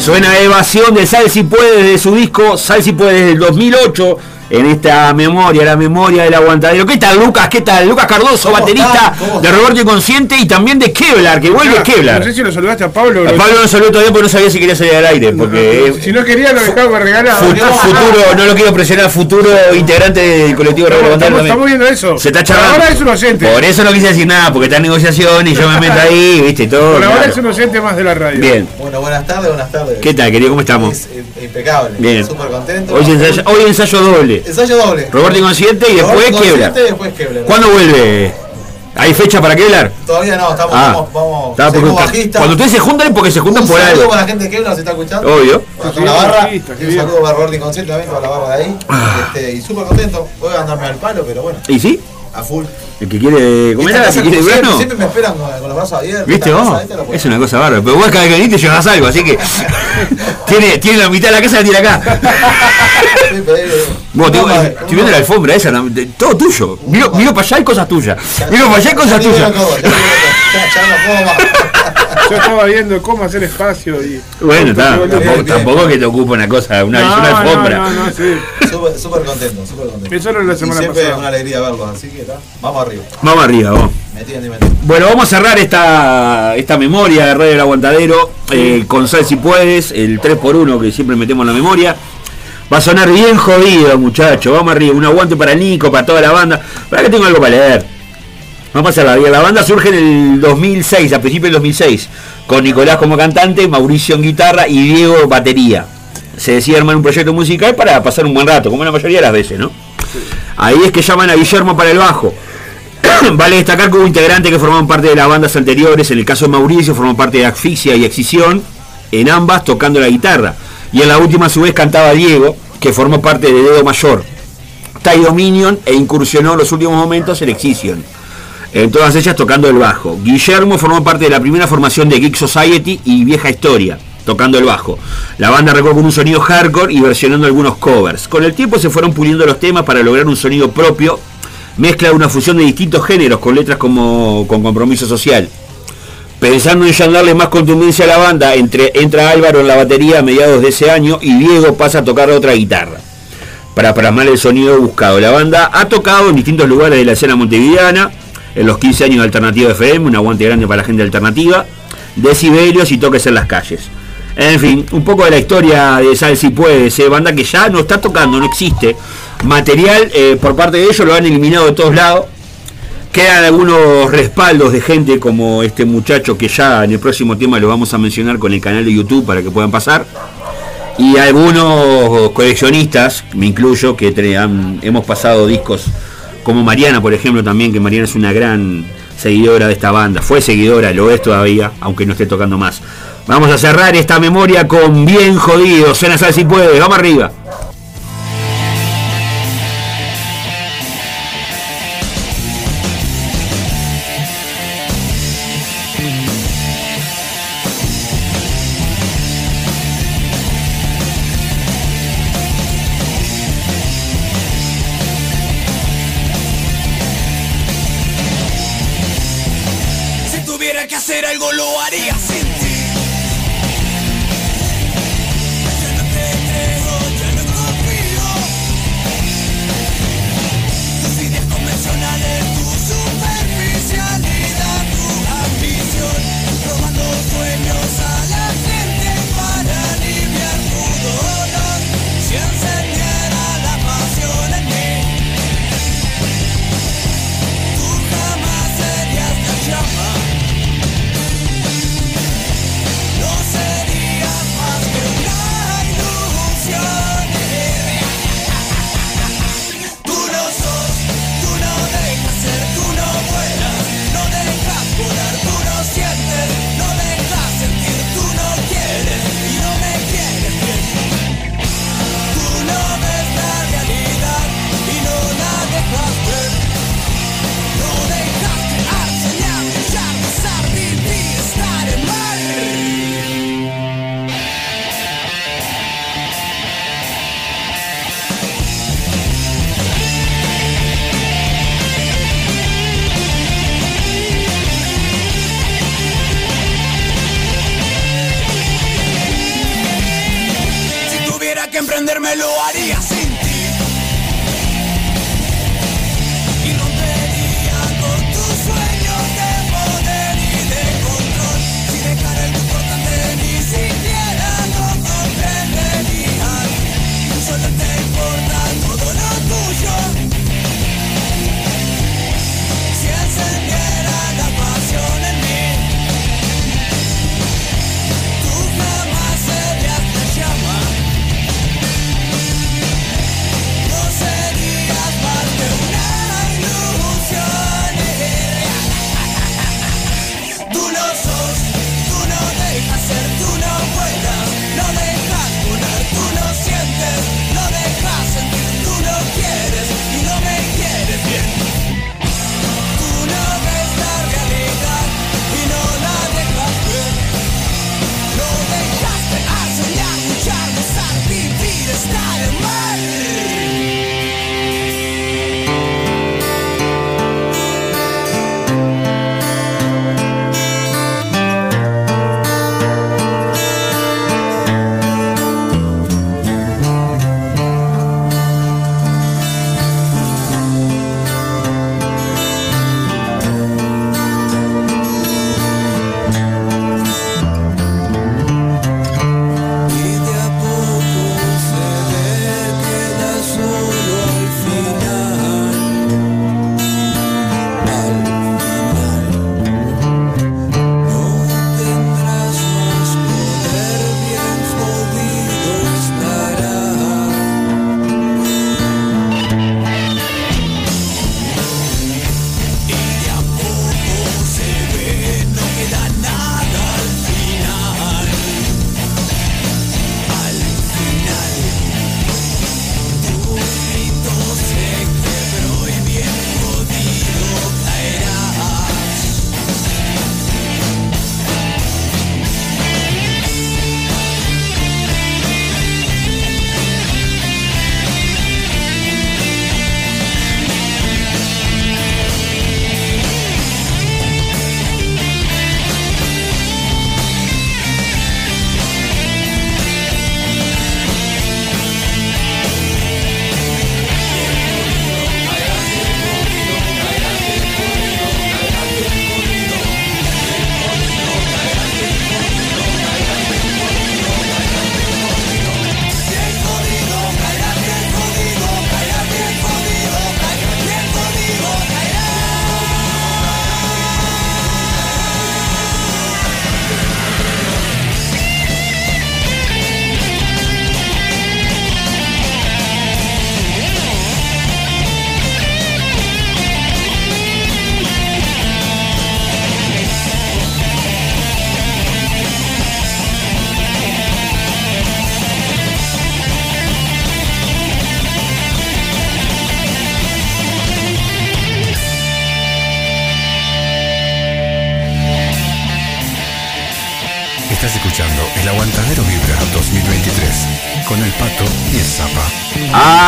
Suena evasión de Sal si puedes de su disco Sal si puedes del 2008 en esta memoria, la memoria del aguantadero. ¿Qué tal Lucas? ¿Qué tal? Lucas Cardoso, ¿Cómo baterista de? Roberto Inconsciente y también de Kevlar, que vuelve Ah, Kevlar. No sé si lo saludaste a Pablo. A Pablo no salió todavía porque no sabía si quería salir al aire, porque Si no quería, lo dejaba regalado. Fut- futuro, no lo quiero presionar, futuro integrante del colectivo Radio estamos, estamos viendo eso. Se está Por charlando. ahora es un oyente. Por eso no quise decir nada, porque está en negociación y yo me meto ahí, viste, todo. Por ahora claro. es un oyente más de la radio. Bien. Bueno, buenas tardes, buenas tardes. ¿Qué tal, querido? ¿Cómo estamos? Es, eh, impecable. Bien. Súper contento. Hoy ensayo, hoy ensayo doble. Ensayo doble. Roberto Inconsciente y después. Inconsciente y después Kevlar. ¿Cuándo vuelve? ¿Hay fecha para Kevlar? Todavía no, estamos, Ah. vamos, vamos, Está, porque cuando ustedes se juntan es porque se juntan un por saludo algo. para la gente de Kevlar, se está escuchando. Obvio. Para toda la barra. Un saludo para Roberto Inconsciente también, toda la barra de ahí. Este, y súper contento. Voy a andarme al palo, pero bueno, ¿Y sí? A full. El que quiere comer casa, que quiere siempre, me esperan con, con los brazos abiertos. ¿Viste vos? Es una cosa bárbara. Pero vos cada vez que venís te llevas algo, así que. tiene, tiene la mitad de la casa la tiene acá. Sí, pero, Vos, estoy viendo la alfombra esa, todo tuyo. Miro, miro para allá y cosas tuyas. Miro para allá y cosas Ya tuyas. No. Yo estaba viendo cómo hacer espacio y. Bueno, está. Bien, Tampoco, bien. tampoco que te ocupa una cosa, una, No, una no, alfombra. No, no, sí. Súper súper contento, súper contento. Eso era la Y semana siempre pasada. es una alegría verlos, así que está. Vamos arriba. Vamos arriba, y metiendo. Bueno, vamos a cerrar esta, esta memoria de Radio del Aguantadero eh, con Sal si puedes, el 3x1 que siempre metemos en la memoria. Va a sonar bien jodido, muchachos. Vamos arriba. Un aguante para Nico, para toda la banda. Para que tengo algo para leer. Vamos a pasarla bien. La banda surge en el 2006, a principios del 2006, con Nicolás como cantante, Mauricio en guitarra y Diego batería. Se decide armar un proyecto musical para pasar un buen rato, como la mayoría de las veces, ¿no? Ahí es que llaman a Guillermo para el bajo. vale destacar que hubo integrantes que formaban parte de las bandas anteriores. En el caso de Mauricio, formó parte de Asfixia y Excisión, en ambas tocando la guitarra. Y en la última, a su vez, cantaba Diego, que formó parte de Dedo Mayor, Tai Dominion e incursionó en los últimos momentos en Excision. En todas ellas tocando el bajo. Guillermo formó parte de la primera formación de Geek Society y Vieja Historia, tocando el bajo. La banda arrancó con un sonido hardcore y versionando algunos covers. Con el tiempo se fueron puliendo los temas para lograr un sonido propio, mezcla de una fusión de distintos géneros con letras como con compromiso social. Pensando en ya darle más contundencia a la banda, entre, entra Álvaro en la batería a mediados de ese año y Diego pasa a tocar otra guitarra para plasmar el sonido buscado. La banda ha tocado en distintos lugares de la escena montevideana, en los 15 años de Alternativa FM, un aguante grande para la gente alternativa, decibelios y toques en las calles. En fin, un poco de la historia de Sal si puede, ser banda que ya no está tocando, no existe. Material eh, por parte de ellos lo han eliminado de todos lados. Quedan algunos respaldos de gente como este muchacho que ya en el próximo tema lo vamos a mencionar con el canal de YouTube para que puedan pasar. Y algunos coleccionistas, me incluyo, que hemos pasado discos como Mariana, por ejemplo, también, que Mariana es una gran seguidora de esta banda. Fue seguidora, lo es todavía, aunque no esté tocando más. Vamos a cerrar esta memoria con bien jodido. Suena sal si puede, vamos arriba.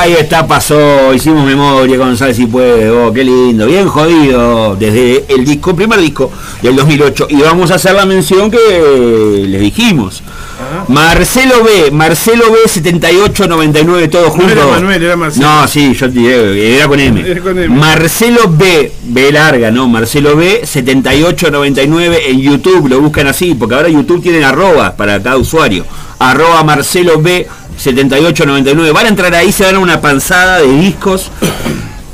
Ahí está, pasó, hicimos memoria con Sal si puede, oh, qué lindo, bien jodido, desde el disco, primer disco del 2008. Y vamos a hacer la mención que les dijimos. Marcelo B, Marcelo B 7899, todo junto. era Manuel, era Marcelo. No, sí, yo te era con M. Era con M. Marcelo B, B larga, ¿no? Marcelo B 7899 en YouTube, lo buscan así, porque ahora YouTube tiene arroba para cada usuario. Arroba Marcelo B 7899. Van a entrar ahí, se dan una panzada de discos.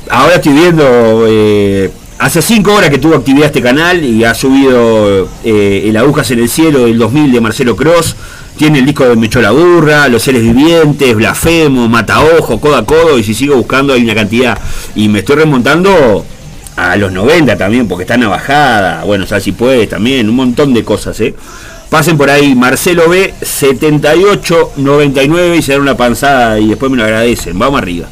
Ahora estoy viendo. eh, hace 5 horas que tuvo actividad este canal y ha subido eh, El Agujas en el Cielo del 2000 de Marcelo Cross. Tiene el disco de Me echó la burra, Los seres vivientes, Blasfemo, Mataojo, Codo a Codo. Y si sigo buscando, hay una cantidad. Y me estoy remontando a los 90 también, porque está bajada. Bueno, o sea, si puedes también, un montón de cosas, ¿eh? Pasen por ahí, Marcelo B, 7899 y se dan una panzada y después me lo agradecen. Vamos arriba.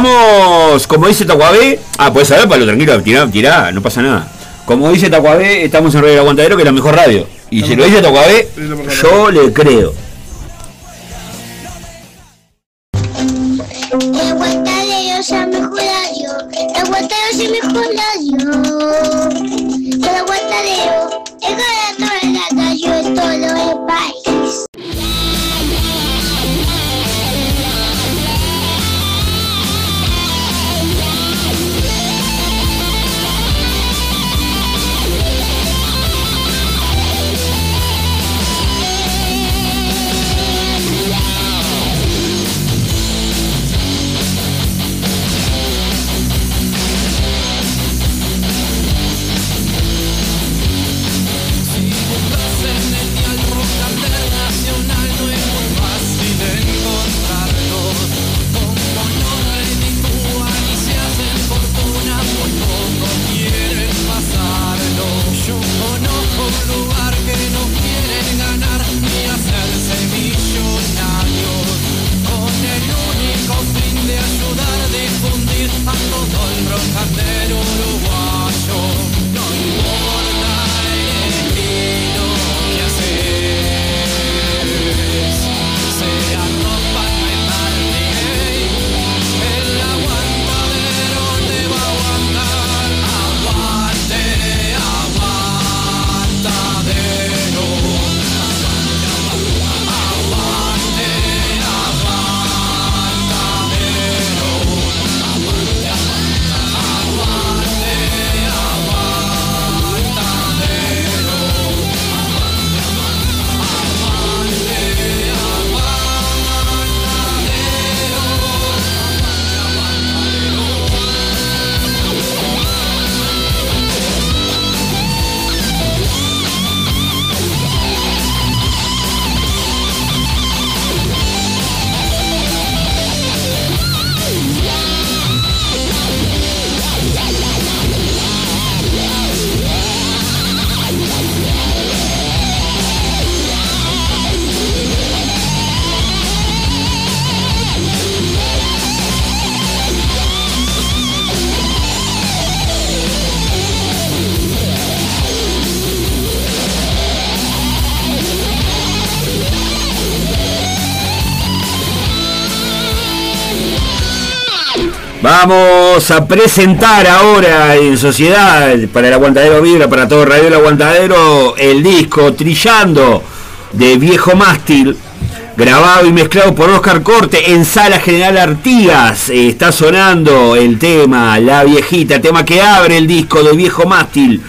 Vamos, como dice Tacuabé. Ah, puedes saber, Pablo, tranquilo, tirá, tirá, no pasa nada. Como dice Tacuabé, estamos en Radio El Aguantadero, que es la mejor radio. Y si lo dice Tacuabé, yo le creo. Vamos a presentar ahora en sociedad para el aguantadero Vibra, para todo Radio El Aguantadero, el disco Trillando de Viejo Mástil, grabado y mezclado por Oscar Corte en Sala General Artigas. Eh, está sonando el tema La Viejita, tema que abre el disco de Viejo Mástil,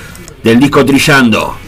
del disco Trillando.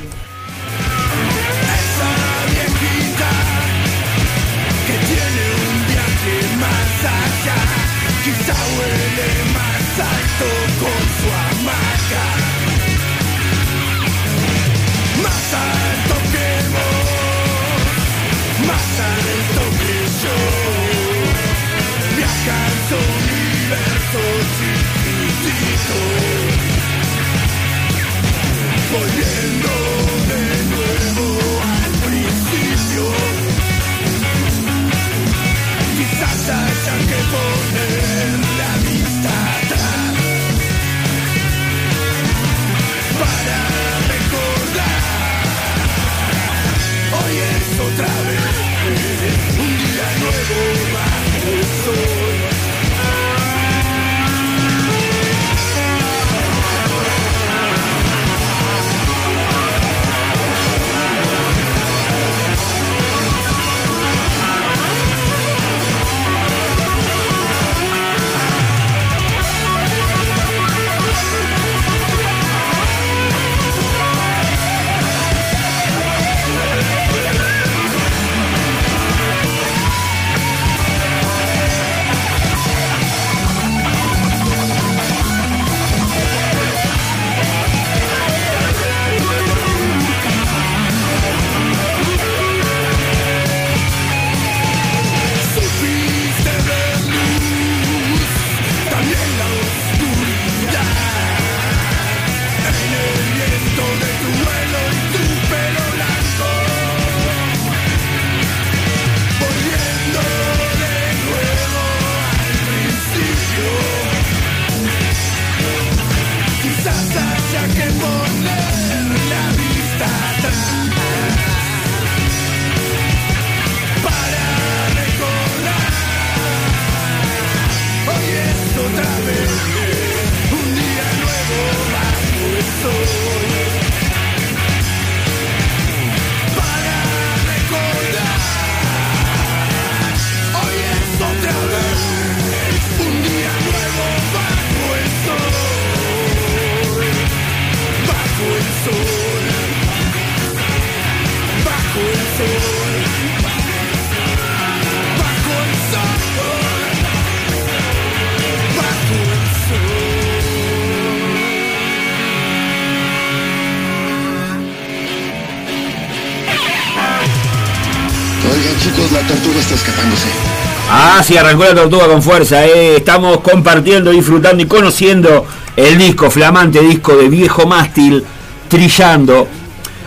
Ah, sí, arrancó la tortuga con fuerza. Eh. Estamos compartiendo, disfrutando y conociendo el disco, flamante disco de Viejo Mástil, Trillando.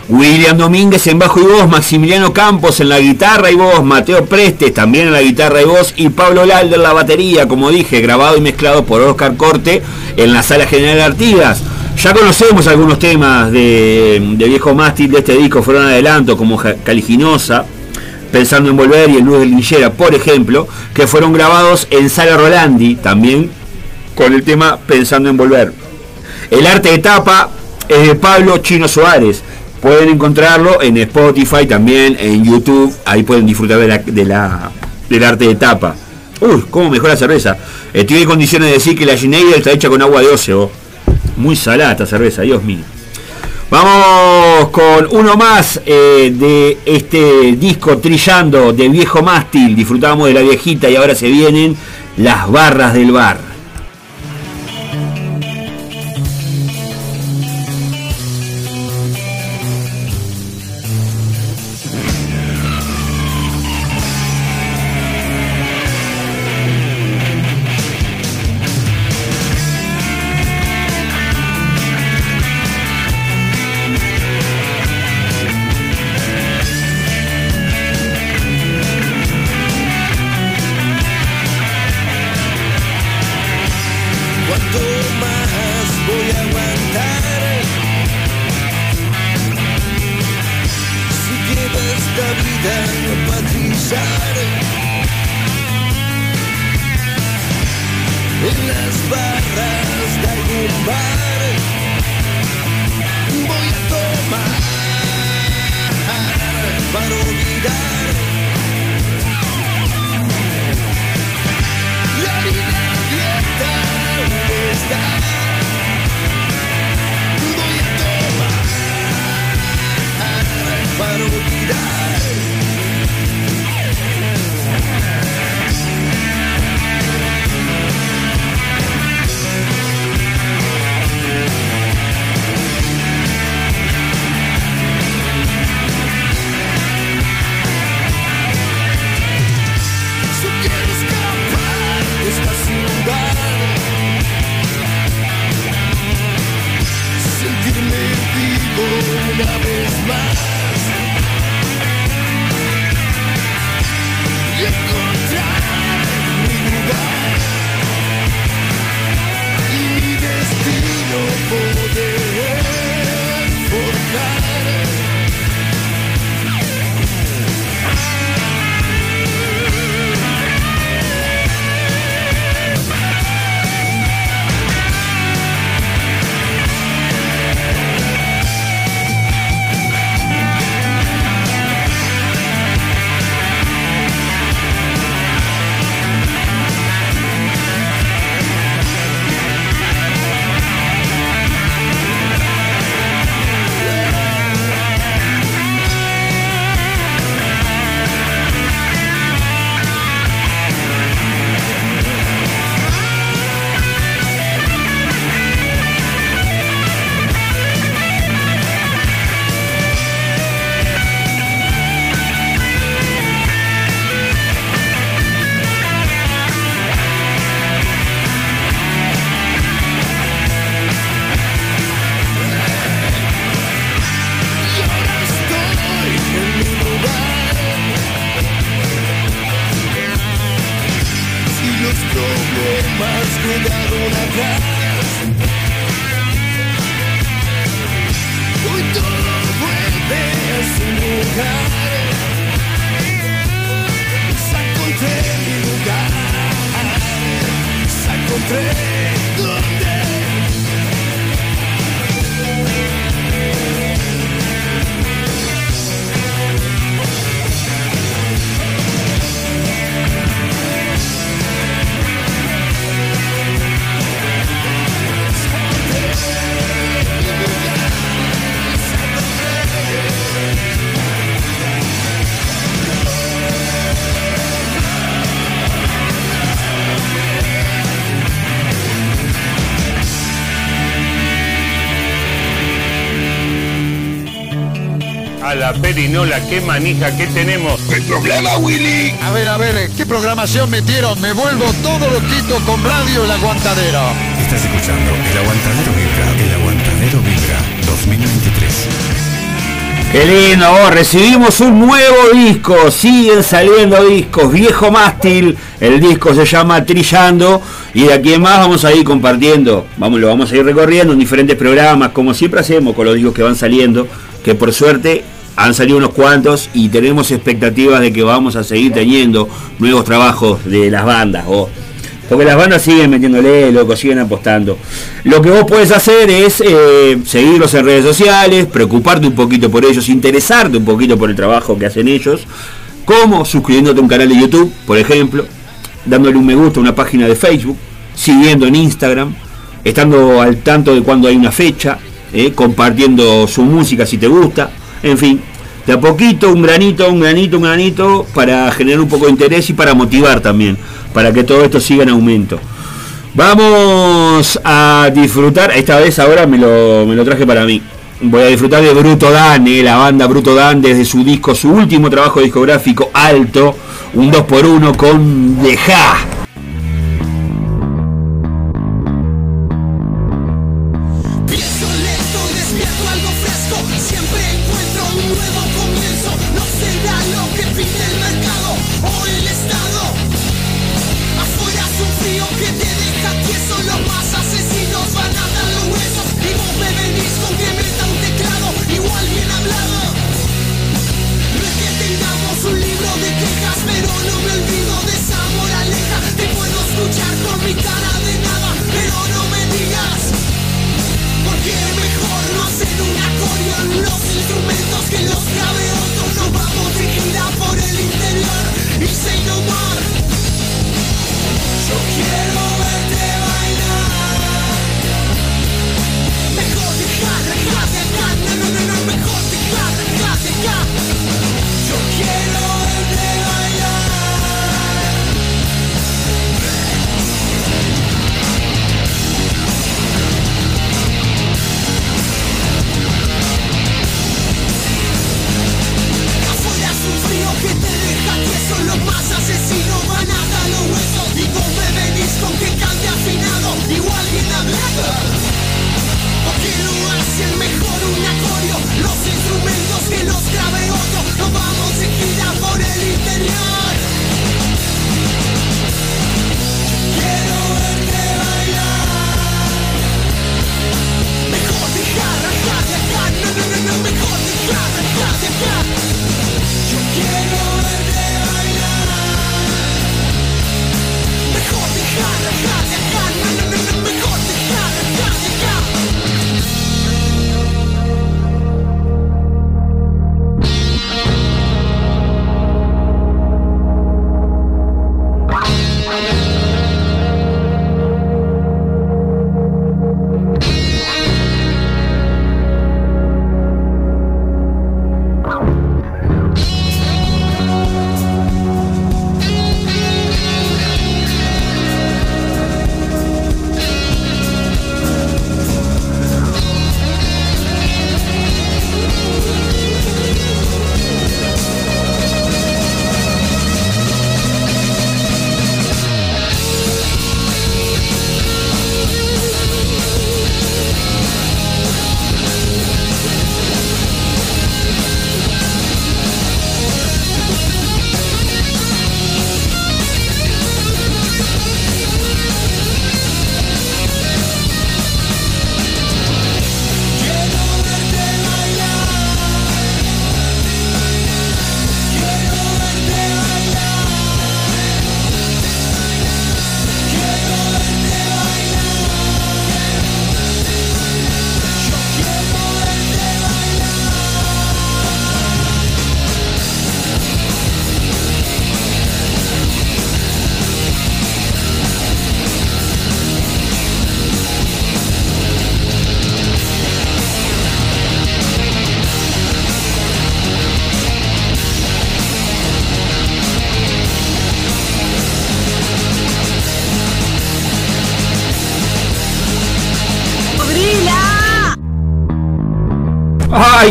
William Domínguez en bajo y voz, Maximiliano Campos en la guitarra y voz, Mateo Prestes también en la guitarra y voz y Pablo Lalder en la batería, como dije, grabado y mezclado por Oscar Corte en la sala general de Artigas. Ya conocemos algunos temas de, de Viejo Mástil de este disco, fueron adelanto como Caliginosa, Pensando en Volver y El Luz de Linchera, por ejemplo, que fueron grabados en Sala Rolandi, también con el tema Pensando en Volver. El arte de tapa es de Pablo Chino Suárez. Pueden encontrarlo en Spotify, también en YouTube. Ahí pueden disfrutar de la, del arte de tapa. Uy, cómo mejora la cerveza. Estoy en condiciones de decir que la Ginebra está hecha con agua de óseo. Muy salada esta cerveza, Dios mío. Vamos con uno más eh, de este disco Trillando de Viejo Mástil. Disfrutamos de la viejita y ahora se vienen las barras del bar. A la perinola, qué manija que tenemos. ¿El problema, Willy? A ver, a ver, ¿qué programación metieron? Me vuelvo todo loquito con radio El Aguantadero. Estás escuchando El Aguantadero Vibra. El Aguantadero Vibra 2023. Qué lindo, vos, recibimos un nuevo disco, siguen saliendo discos, viejo mástil, el disco se llama Trillando y de aquí en más vamos a ir compartiendo, vamos, lo vamos a ir recorriendo en diferentes programas, como siempre hacemos con los discos que van saliendo, que por suerte han salido unos cuantos y tenemos expectativas de que vamos a seguir teniendo nuevos trabajos de las bandas, vos. Porque las bandas siguen metiéndole, loco, siguen apostando. Lo que vos puedes hacer es eh, seguirlos en redes sociales, preocuparte un poquito por ellos, interesarte un poquito por el trabajo que hacen ellos, como suscribiéndote a un canal de YouTube, por ejemplo, dándole un me gusta a una página de Facebook, siguiendo en Instagram, estando al tanto de cuando hay una fecha, eh, compartiendo su música si te gusta, en fin, de a poquito, un granito, un granito, un granito, para generar un poco de interés y para motivar también, para que todo esto siga en aumento. Vamos a disfrutar, esta vez ahora me lo, me lo traje para mí. Voy a disfrutar de Bruto Dan, eh, la banda Bruto Dan desde su disco, su último trabajo discográfico, Alto, un 2x1 con Deja.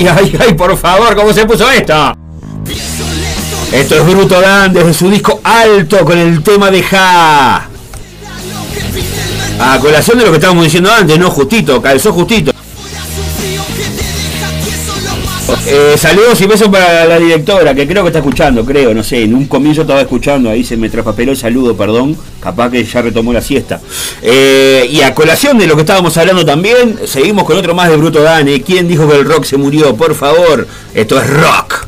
Ay, ay, ay, por favor, ¿cómo se puso esto? Esto es Bruto Dan desde su disco Alto con el tema de Ja. A colación de lo que estábamos diciendo antes, no justito, calzó justito. Eh, saludos y besos para la directora, que creo que está escuchando, creo, no sé, en un comienzo estaba escuchando, ahí se me traspapeló el saludo, perdón, capaz que ya retomó la siesta. Eh, y a colación de lo que estábamos hablando también, seguimos con otro más de Bruto Dane. ¿Quién dijo que el rock se murió? Por favor, esto es rock.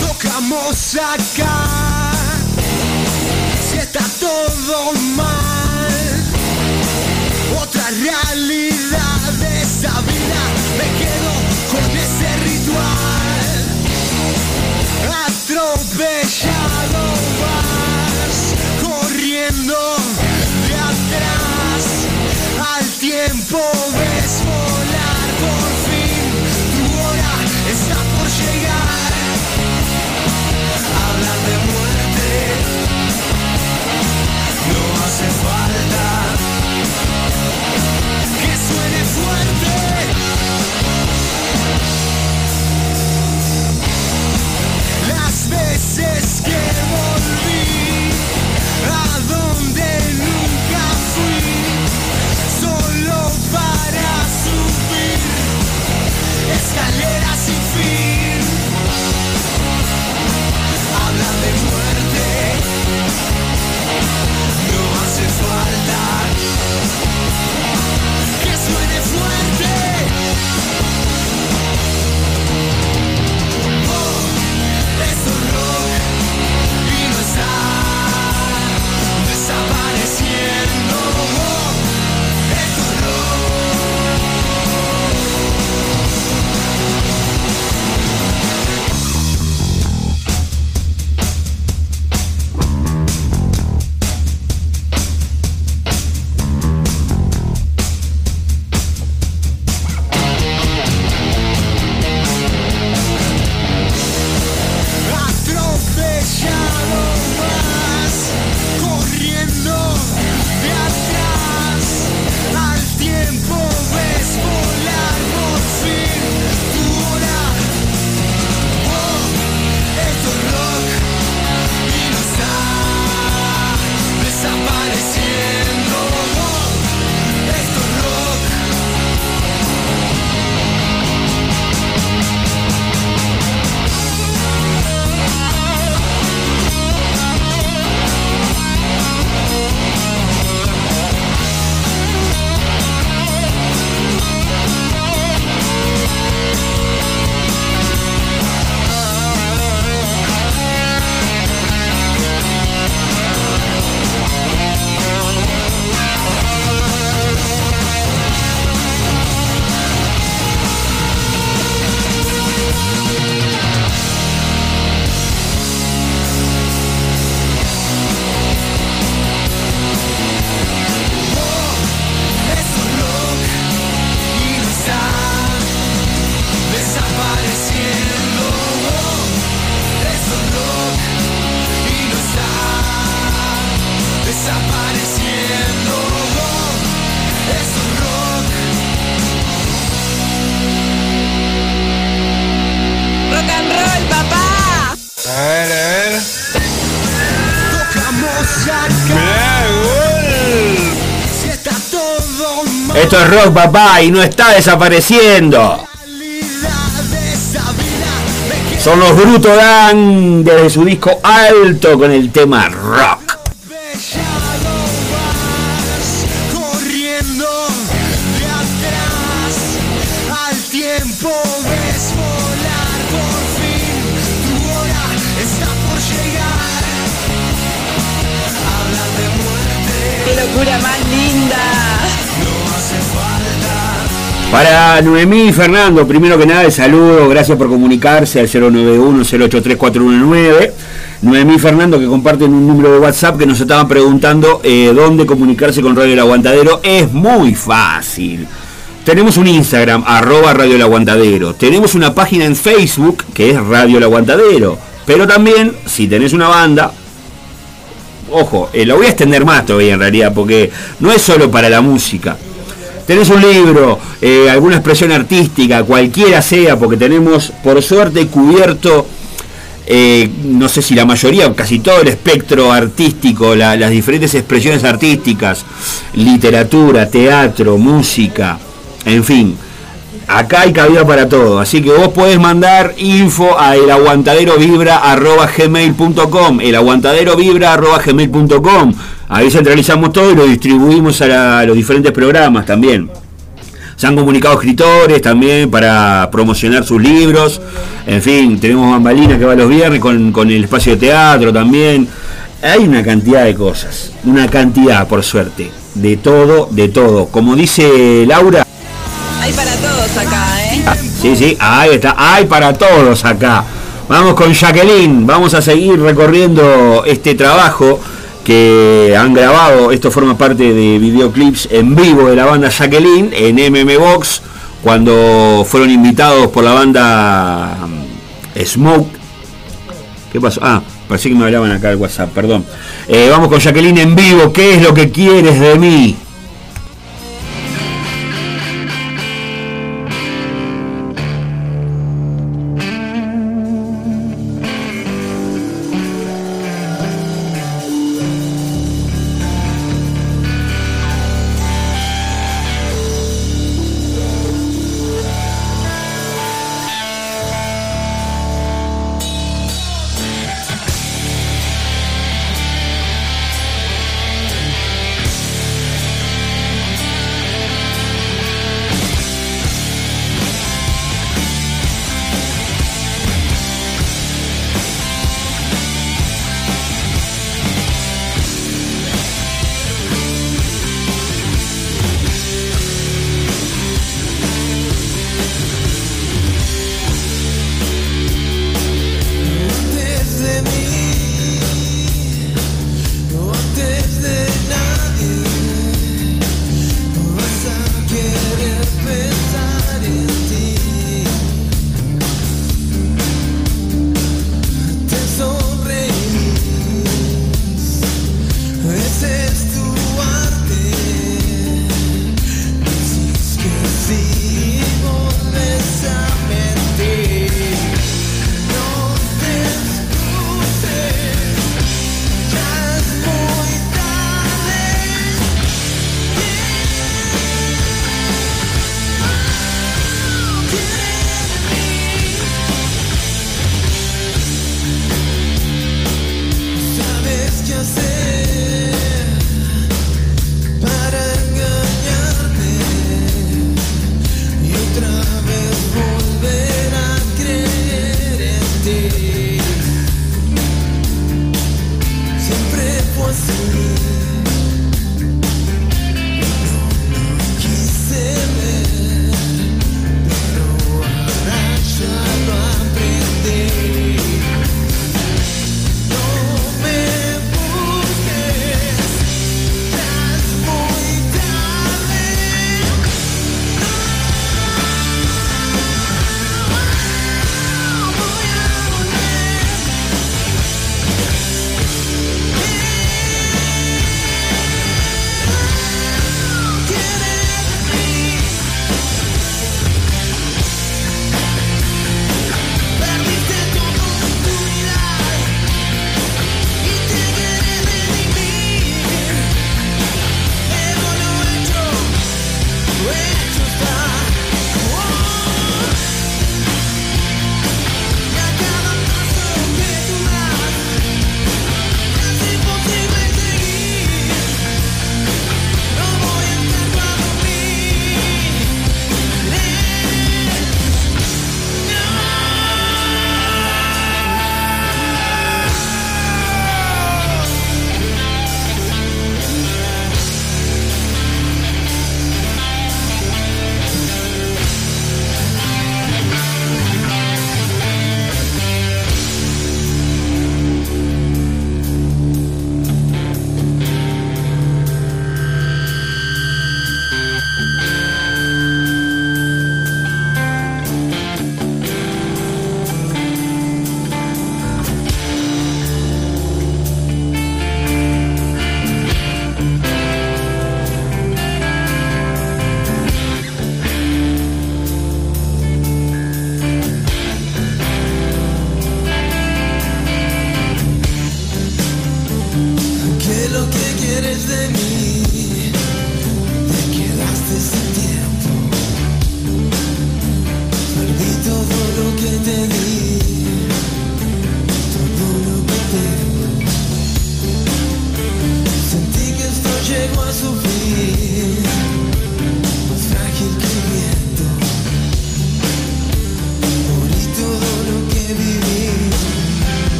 Tocamos acá, si está todo mal, otra realidad de esa me quedo con ese ritual, tiempo Papá, y no está desapareciendo. Son los Bruto Dan desde su disco Alto con el tema rock. corriendo de atrás Para Noemí y Fernando, primero que nada el saludo, gracias por comunicarse al 091-083-419. Noemí y Fernando que comparten un número de WhatsApp que nos estaban preguntando eh, dónde comunicarse con Radio El Aguantadero. Es muy fácil. Tenemos un Instagram, arroba Radio El Aguantadero. Tenemos una página en Facebook que es Radio El Aguantadero. Pero también, si tenés una banda, ojo, eh, lo voy a extender más todavía en realidad, porque no es solo para la música. Tenés un libro, eh, alguna expresión artística, cualquiera sea, porque tenemos por suerte cubierto, eh, no sé si la mayoría o casi todo el espectro artístico, la- las diferentes expresiones artísticas, literatura, teatro, música, en fin. Acá hay cabida para todo, así que vos podés mandar info a elaguantaderovibra.gmail.com elaguantaderovibra.gmail.com Ahí centralizamos todo y lo distribuimos a, la- a los diferentes programas también. Se han comunicado escritores también para promocionar sus libros. En fin, tenemos Bambalina que va los viernes con, con el espacio de teatro también. Hay una cantidad de cosas, una cantidad por suerte, de todo, de todo. Como dice Laura, Hay para todos acá, ¿eh? Sí, sí, ahí está, hay para todos acá. Vamos con Jacqueline, vamos a seguir recorriendo este trabajo que han grabado, esto forma parte de videoclips en vivo de la banda Jacqueline en MM Box, cuando fueron invitados por la banda mm, Smoke. ¿Qué pasó? Ah, parecía que me hablaban acá al WhatsApp, perdón. Eh, vamos con Jacqueline en vivo, ¿qué es lo que quieres de mí?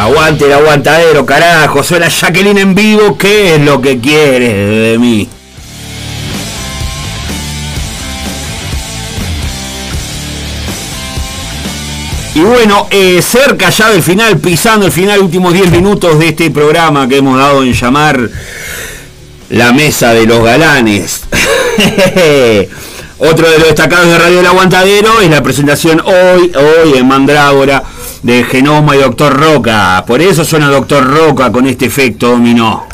Aguante el aguantadero, carajo. Suena Jacqueline en vivo. ¿Qué es lo que quieres de mí? Y bueno, eh, cerca ya del final, pisando el final, últimos 10 minutos de este programa que hemos dado en llamar La Mesa de los Galanes. Otro de los destacados de Radio El Aguantadero es la presentación hoy, hoy en Mandrágora de Genoma y Doctor Roca. Por eso suena Doctor Roca con este efecto dominó.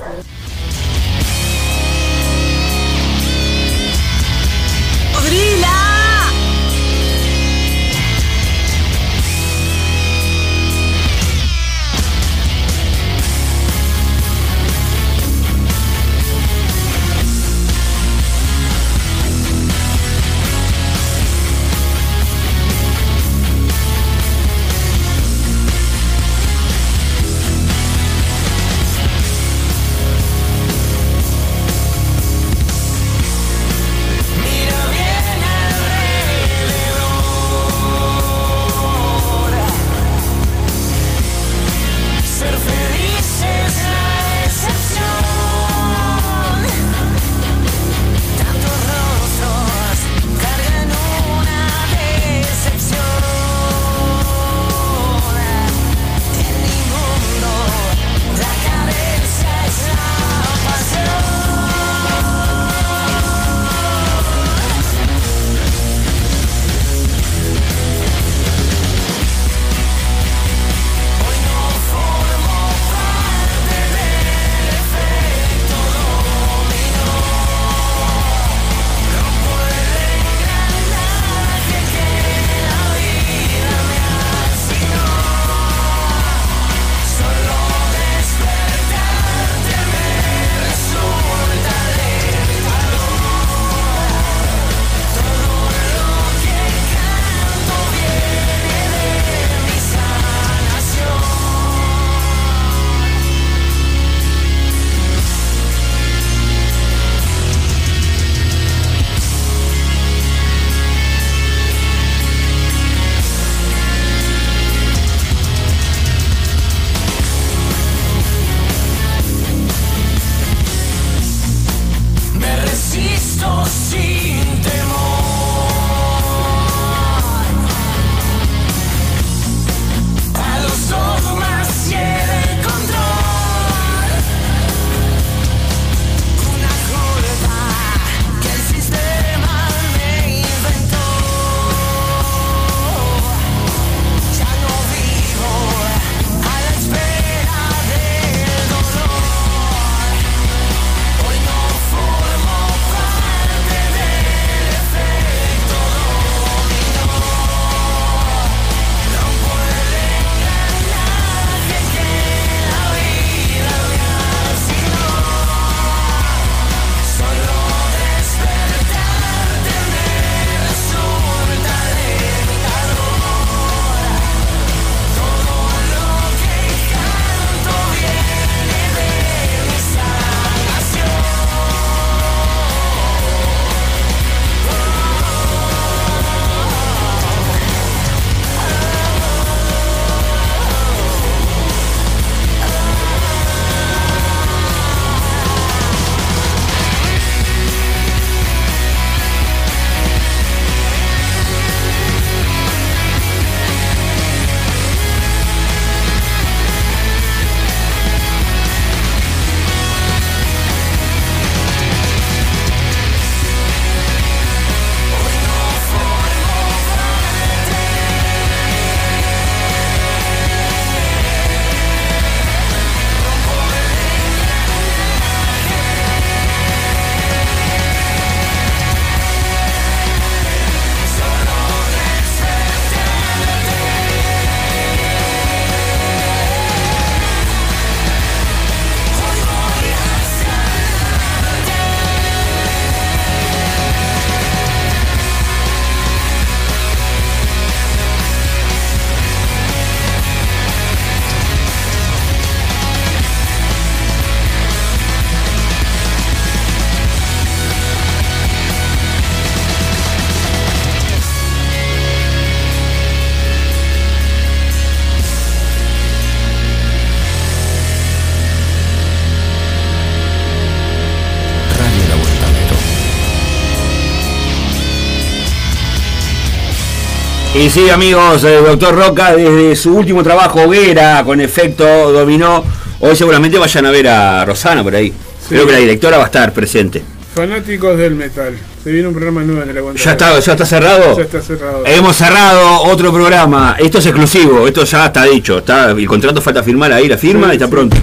Y sí, amigos, el doctor Roca, desde su último trabajo, Hoguera, con efecto dominó, hoy seguramente vayan a ver a Rosana por ahí. Creo que la directora va a estar presente. Fanáticos del metal. Se viene un programa nuevo en el aguantadero. ¿Ya está, ya está cerrado? Ya está cerrado. Hemos cerrado otro programa. Esto es exclusivo, esto ya está dicho. Está, el contrato falta firmar ahí, la firma Sí, y está sí. pronto.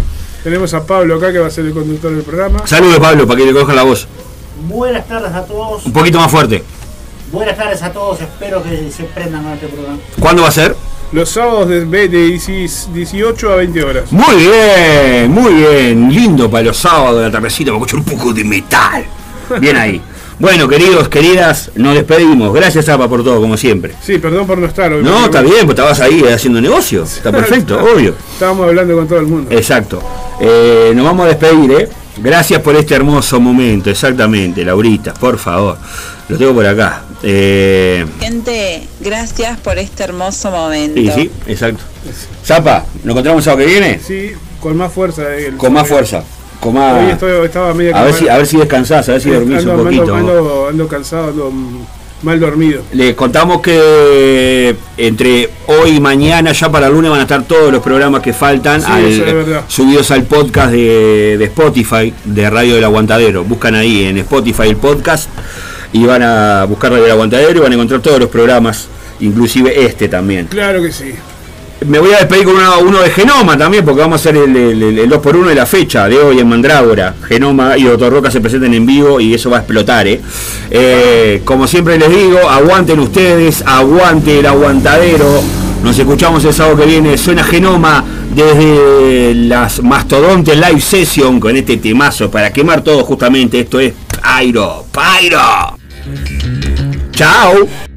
Tenemos a Pablo acá que va a ser el conductor del programa. Saludos Pablo, para que le cojan la voz. Buenas tardes a todos. Un poquito más fuerte. Buenas tardes a todos. Espero que se prendan con este programa. ¿Cuándo va a ser? Los sábados de, de 18 a 20 horas. Muy bien, muy bien. Lindo para los sábados de la tardecita para escuchar un poco de metal. Bien ahí. Bueno, queridos, queridas, nos despedimos. Gracias, Zapa, por todo, como siempre. Sí, perdón por no estar hoy. No, está bien, pues estabas ahí haciendo negocio. Está perfecto, obvio. Estábamos hablando con todo el mundo. Exacto. Eh, nos vamos a despedir, ¿eh? Gracias por este hermoso momento, exactamente, Laurita, por favor. Lo tengo por acá. Eh, Gente, gracias por este hermoso momento. sí, sí, exacto. Zapa, ¿nos encontramos el sábado que viene? Sí, con más fuerza. eh, el- Con más fuerza. Con más... Hoy estoy- estaba medio A ver, si, a ver si descansás, a ver si dormís ando, un poquito. Ando, ando- ando cansado, ando mal dormido. Les contamos que entre hoy y mañana, ya para el lunes, van a estar todos los programas que faltan Sí, al- eso es verdad. subidos al podcast de, de Spotify, de Radio del Aguantadero. Buscan ahí en Spotify el podcast y van a buscar Radio del Aguantadero y van a encontrar todos los programas, inclusive este también. Claro que sí. Me voy a despedir con una- uno de Genoma también, porque vamos a hacer el, el, el 2x1 de la fecha de hoy en Mandrágora. Genoma y Doctor Roca se presenten en vivo y eso va a explotar, ¿eh? Eh, Como siempre les digo, aguanten ustedes, aguante el aguantadero. Nos escuchamos el sábado que viene. Suena Genoma desde las Mastodonte Live Session con este temazo para quemar todo justamente. Esto es Pyro, Pyro. Chao.